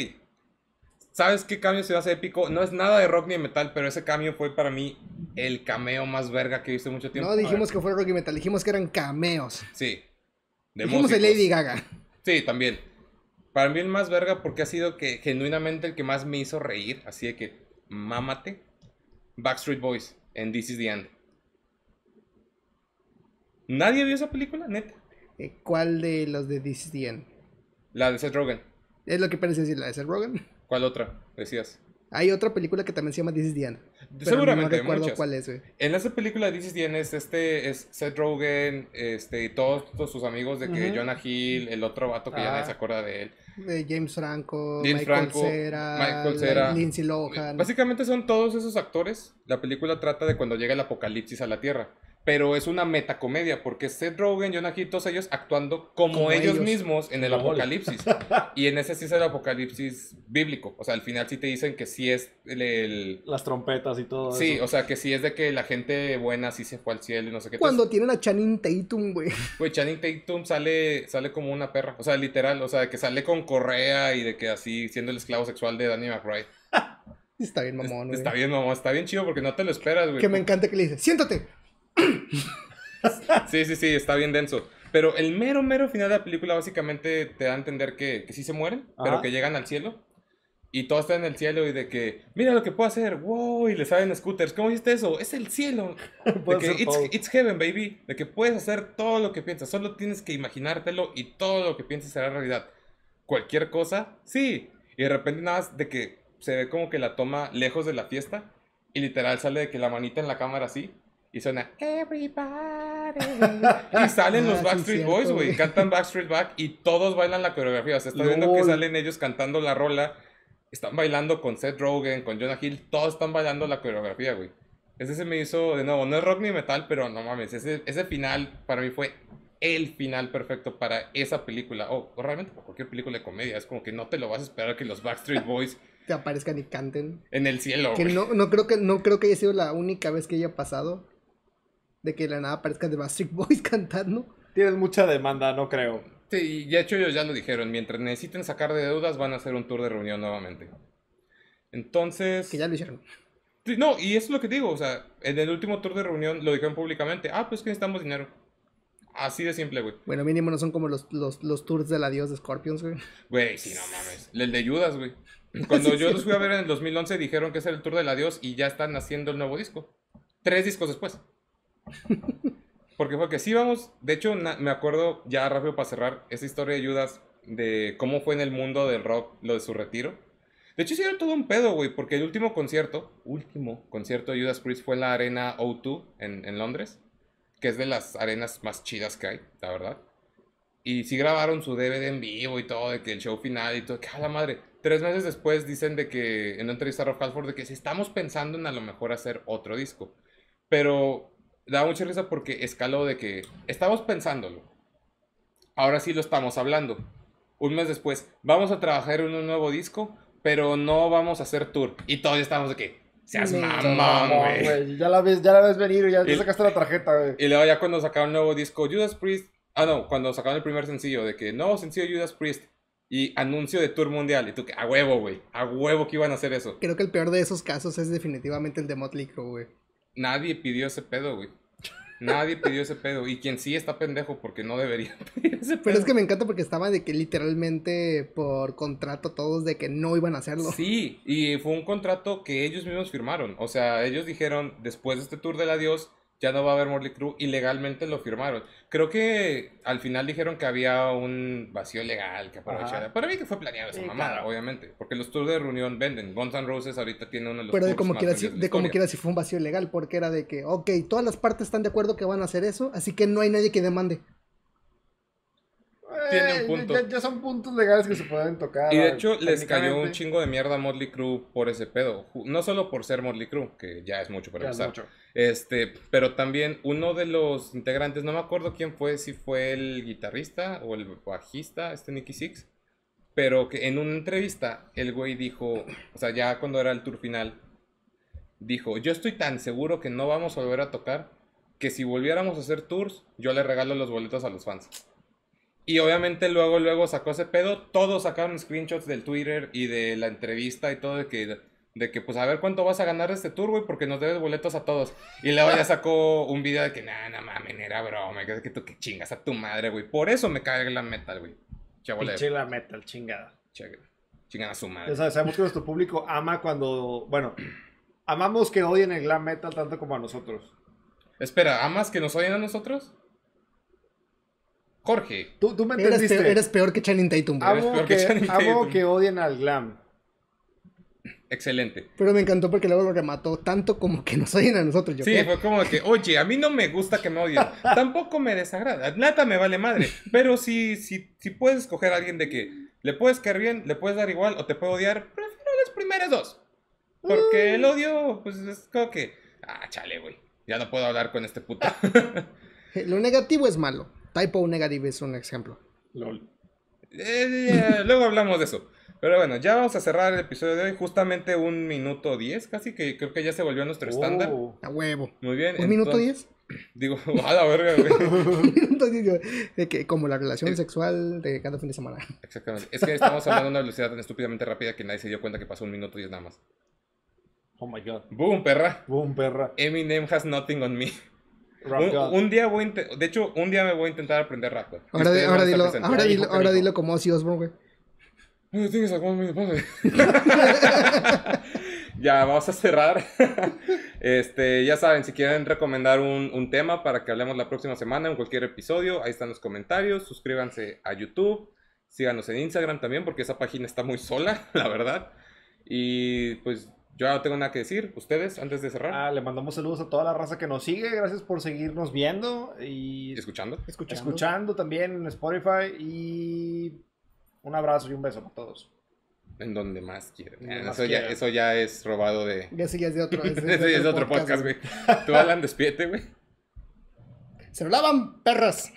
B: ¿Sabes qué cambio se hace épico? No es nada de rock ni de metal, pero ese cambio fue para mí el cameo más verga que he visto mucho tiempo.
A: No dijimos que fue rock y metal, dijimos que eran cameos.
B: Sí. De
A: dijimos de. Lady Gaga.
B: Sí, también. Para mí el más verga porque ha sido que genuinamente el que más me hizo reír, así de que mámate. Backstreet Boys en This Is the End. ¿Nadie vio esa película, neta?
A: Eh, ¿Cuál de los de This is End?
B: La de Seth Rogen.
A: Es lo que parece decir la de Seth Rogen.
B: ¿Cuál otra? Decías.
A: Hay otra película que también se llama This is
B: Seguramente
A: no recuerdo
B: muchas.
A: cuál es, güey.
B: En esa película dices tienes este es Seth Rogen, este y todos, todos sus amigos de que. Jonah Hill, el otro vato que ya
C: Ah.
B: nadie se acuerda de él.
A: James Franco,
B: James
A: Michael
B: Franco,
A: Cera,
B: Michael Cera.
A: Lindsay Lohan.
B: Básicamente son todos esos actores. La película trata de cuando llega el apocalipsis a la Tierra. Pero es una metacomedia, porque Seth Rogen, Jonah Hill, todos ellos actuando como,
A: Como
B: ellos,
A: ellos.
B: mismos en el apocalipsis. y en ese sí es el apocalipsis bíblico. O sea, al final sí te dicen que sí es el... el-
C: Las trompetas y todo
B: Sí,
C: eso.
B: o sea, que sí es de que la gente buena sí se fue al cielo y no sé qué.
A: Cuando tienen a Channing Tatum, güey.
B: Güey, Channing Tatum sale, sale como una perra. O sea, literal. O sea, de que sale con correa y de que así, siendo el esclavo sexual de Danny McBride.
A: Está bien, mamón, güey.
B: Está bien, mamá. Está bien chido porque no te lo esperas, güey.
A: Que me encanta que le dice, siéntate.
B: Sí, sí, sí, está bien denso. Pero el mero, mero final de la película básicamente te da a entender que, que sí se mueren, pero que llegan al cielo. Y todos están en el cielo y de que, mira lo que puedo hacer, wow, y le salen scooters. ¿Cómo hiciste eso? Es el cielo. De que it's heaven, baby. De que puedes hacer todo lo que piensas. Solo tienes que imaginártelo y todo lo que pienses será realidad. Cualquier cosa, sí. Y de repente nada más de que se ve como que la toma lejos de la fiesta. Y literal sale de que la manita en la cámara así. Y suena Everybody. y salen
A: Ah,
B: los
A: sí,
B: Backstreet Boys, güey. Cantan Backstreet Back y todos bailan la coreografía. O sea, estás viendo que salen ellos cantando la rola. Están bailando con Seth Rogen, con Jonah Hill. Todos están bailando la coreografía, güey. Ese se me hizo, de nuevo, no es rock ni metal, pero no mames. Ese, ese final para mí fue el final perfecto para esa película. O o realmente para cualquier película de comedia. Es como que no te lo vas a esperar que los Backstreet Boys
A: Te aparezcan y canten.
B: en el cielo,
A: Que no, no creo que no creo que haya sido la única vez que haya pasado. De que de la nada aparezcan de Backstreet Boys cantando.
C: Tienes mucha demanda, no creo.
B: Sí, y de hecho ellos ya lo dijeron. Mientras necesiten sacar de deudas, van a hacer un tour de reunión nuevamente. Entonces...
A: Que ya lo hicieron.
B: No, y eso es lo que digo, o sea, en el último tour de reunión lo dijeron públicamente, ah, pues que necesitamos dinero. Así de simple, güey.
A: Bueno, mínimo no son como los, los, los tours del adiós de Scorpions, güey.
B: Güey, sí, no mames. El de Judas, güey. Cuando yo los fui a ver en el 2011 dijeron que ese era el tour del adiós y ya están haciendo el nuevo disco. Tres discos después. Porque fue que sí vamos, de hecho me acuerdo ya rápido para cerrar esa historia de Judas de cómo fue en el mundo del rock lo de su retiro. De hecho, sí era todo un pedo, güey, porque el último concierto, último concierto de Judas Priest fue en la arena O2 en, en Londres, que es de las arenas más chidas que hay, la verdad. Y sí grabaron su DVD en vivo y todo, de que el show final y todo, que a la madre. Tres meses después dicen de que, en una entrevista a Rob Halford, de que si estamos pensando en a lo mejor hacer otro disco. Pero da mucha risa porque escaló de que estamos pensándolo. Ahora sí lo estamos hablando. Un mes después, vamos a trabajar en un nuevo disco, pero no vamos a hacer tour. Y todos ya estamos de que, seas
A: Sí,
B: mamón, güey.
C: Ya la ves, ya la ves venir, ya, ya
B: El-
C: sacaste la tarjeta, güey.
B: Y luego ya cuando sacaron el nuevo disco, Judas Priest. Ah, no, cuando sacaron el primer sencillo, de que nuevo sencillo Judas Priest. Y anuncio de tour mundial. Y tú que, a huevo, güey. A huevo que iban a hacer eso.
A: Creo que el peor de esos casos es definitivamente el de Motley Crue, güey.
B: Nadie pidió ese pedo, güey. Nadie pidió ese pedo. Y quien sí está pendejo porque no debería pedir ese pedo.
A: Pero es que me encanta porque estaba de que literalmente por contrato todos de que no iban a hacerlo.
B: Sí, y fue un contrato que ellos mismos firmaron. O sea, ellos dijeron, después de este tour del adiós, ya no va a haber Morley Crew, y legalmente lo firmaron. Creo que al final dijeron que había un vacío legal que aprovechar.
C: Ajá.
B: Para mí que fue planeado esa
C: Sí,
B: mamada,
C: claro.
B: obviamente. Porque los tours de reunión venden. Guns N' Roses ahorita tiene uno de los
A: Pero de como quiera, si,
B: la
A: de como quiera si fue un vacío legal, porque era de que, ok, todas las partes están de acuerdo que van a hacer eso, así que no hay nadie que demande.
B: Tiene un punto.
C: Ya, ya son puntos legales que se pueden tocar.
B: Y de hecho les cayó un chingo de mierda a Motley Crue por ese pedo. No solo por ser Motley Crue, que ya es mucho para
C: Ya es
B: empezar.
C: mucho.
B: Este, pero también uno de los integrantes, no me acuerdo quién fue, si fue el guitarrista o el bajista, este Nicky Six, pero que en una entrevista el güey dijo, o sea, ya cuando era el tour final, dijo, yo estoy tan seguro que no vamos a volver a tocar, que si volviéramos a hacer tours, yo le regalo los boletos a los fans. Y obviamente luego, luego sacó ese pedo, todos sacaron screenshots del Twitter y de la entrevista y todo de que, de que pues a ver cuánto vas a ganar de este tour, güey, porque nos debes boletos a todos. Y luego ya sacó un video de que, nah, no mames, era broma, que, que tú que chingas a tu madre, güey. Por eso me cae la metal, güey.
C: Pinche la metal, chingada.
B: chingan a su madre.
C: sabes, sabemos que nuestro público ama cuando. Bueno, amamos que odien el glam metal tanto como a nosotros.
B: Espera, ¿amas que nos oyen a nosotros? Jorge,
C: Tú, tú me
A: Eres
C: entendiste.
A: peor, eres peor que Channing Tatum.
B: Eres
C: amo
B: peor que
C: que,
B: Channing
C: amo
B: Tatum.
C: que odien al glam.
B: excelente.
A: Pero me encantó porque luego lo remató tanto como que nos oyen a nosotros. Yo,
B: Sí,
A: ¿qué?
B: fue como que, oye, a mí no me gusta que me odien. Tampoco me desagrada. Nata me vale madre. Pero si, si, si puedes escoger a alguien de que le puedes caer bien, le puedes dar igual o te puede odiar, prefiero las primeras dos. Porque el odio, pues es como que, ah, chale, güey. Ya no puedo hablar con este puto.
A: Lo negativo es malo. Typo negative es un ejemplo.
C: LOL.
B: Eh, luego hablamos de eso. Pero bueno, ya vamos a cerrar el episodio de hoy. Justamente un minuto diez, casi que creo que ya se volvió nuestro estándar.
C: Oh.
A: A huevo.
B: Muy bien.
A: ¿Un minuto diez?
B: Digo, a la verga, güey.
A: Un minuto diez, yo, de que, como la relación sexual de cada fin de semana.
B: Exactamente. Es que estamos hablando a una velocidad tan estúpidamente rápida que nadie se dio cuenta que pasó un minuto diez nada más.
C: Oh my god.
B: Boom, perra.
C: Boom, perra.
B: Eminem has nothing on me.
C: Rap
B: Un,
C: God.
B: un día voy a de hecho, un día me voy a intentar aprender rap.
A: Ahora,
B: estar
A: dilo,
B: presentes.
A: ahora
C: Ya
A: dilo, ahora dilo como Ozzy Osbourne, güey.
B: Ya, vamos a cerrar. este, ya saben, si quieren recomendar un, un tema para que hablemos la próxima semana en cualquier episodio, ahí están los comentarios. Suscríbanse a YouTube. Síganos en Instagram también, porque esa página está muy sola, la verdad. Y pues yo no tengo nada que decir. Ustedes, antes de cerrar,
C: Ah, le mandamos saludos a toda la raza que nos sigue. Gracias por seguirnos viendo y
B: escuchando.
A: Escuchando.
C: escuchando también en Spotify. Y un abrazo y un beso para todos.
B: En donde más.
C: Donde
B: Eh,
C: más
B: eso, ya,
C: quieran.
B: eso ya es robado de.
A: Ese ya es de otro.
B: ya es de otro podcast, güey. Tú, Alan, despídete, güey.
A: Se lo lavan, perras.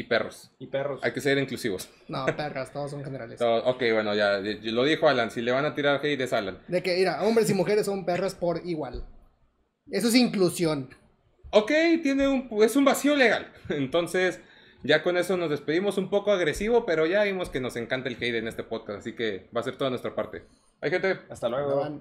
B: Y perros.
C: Y perros.
B: Hay que ser inclusivos.
A: No, perras, todos son generales.
B: Ok, bueno, ya ya lo dijo Alan. Si le van a tirar hate, es Alan.
A: De que, mira, hombres y mujeres son perras por igual. Eso es inclusión.
B: Ok, tiene un, es un vacío legal. Entonces, ya con eso nos despedimos un poco agresivo, pero ya vimos que nos encanta el hate en este podcast, así que va a ser toda nuestra parte. Hay gente.
C: Hasta luego.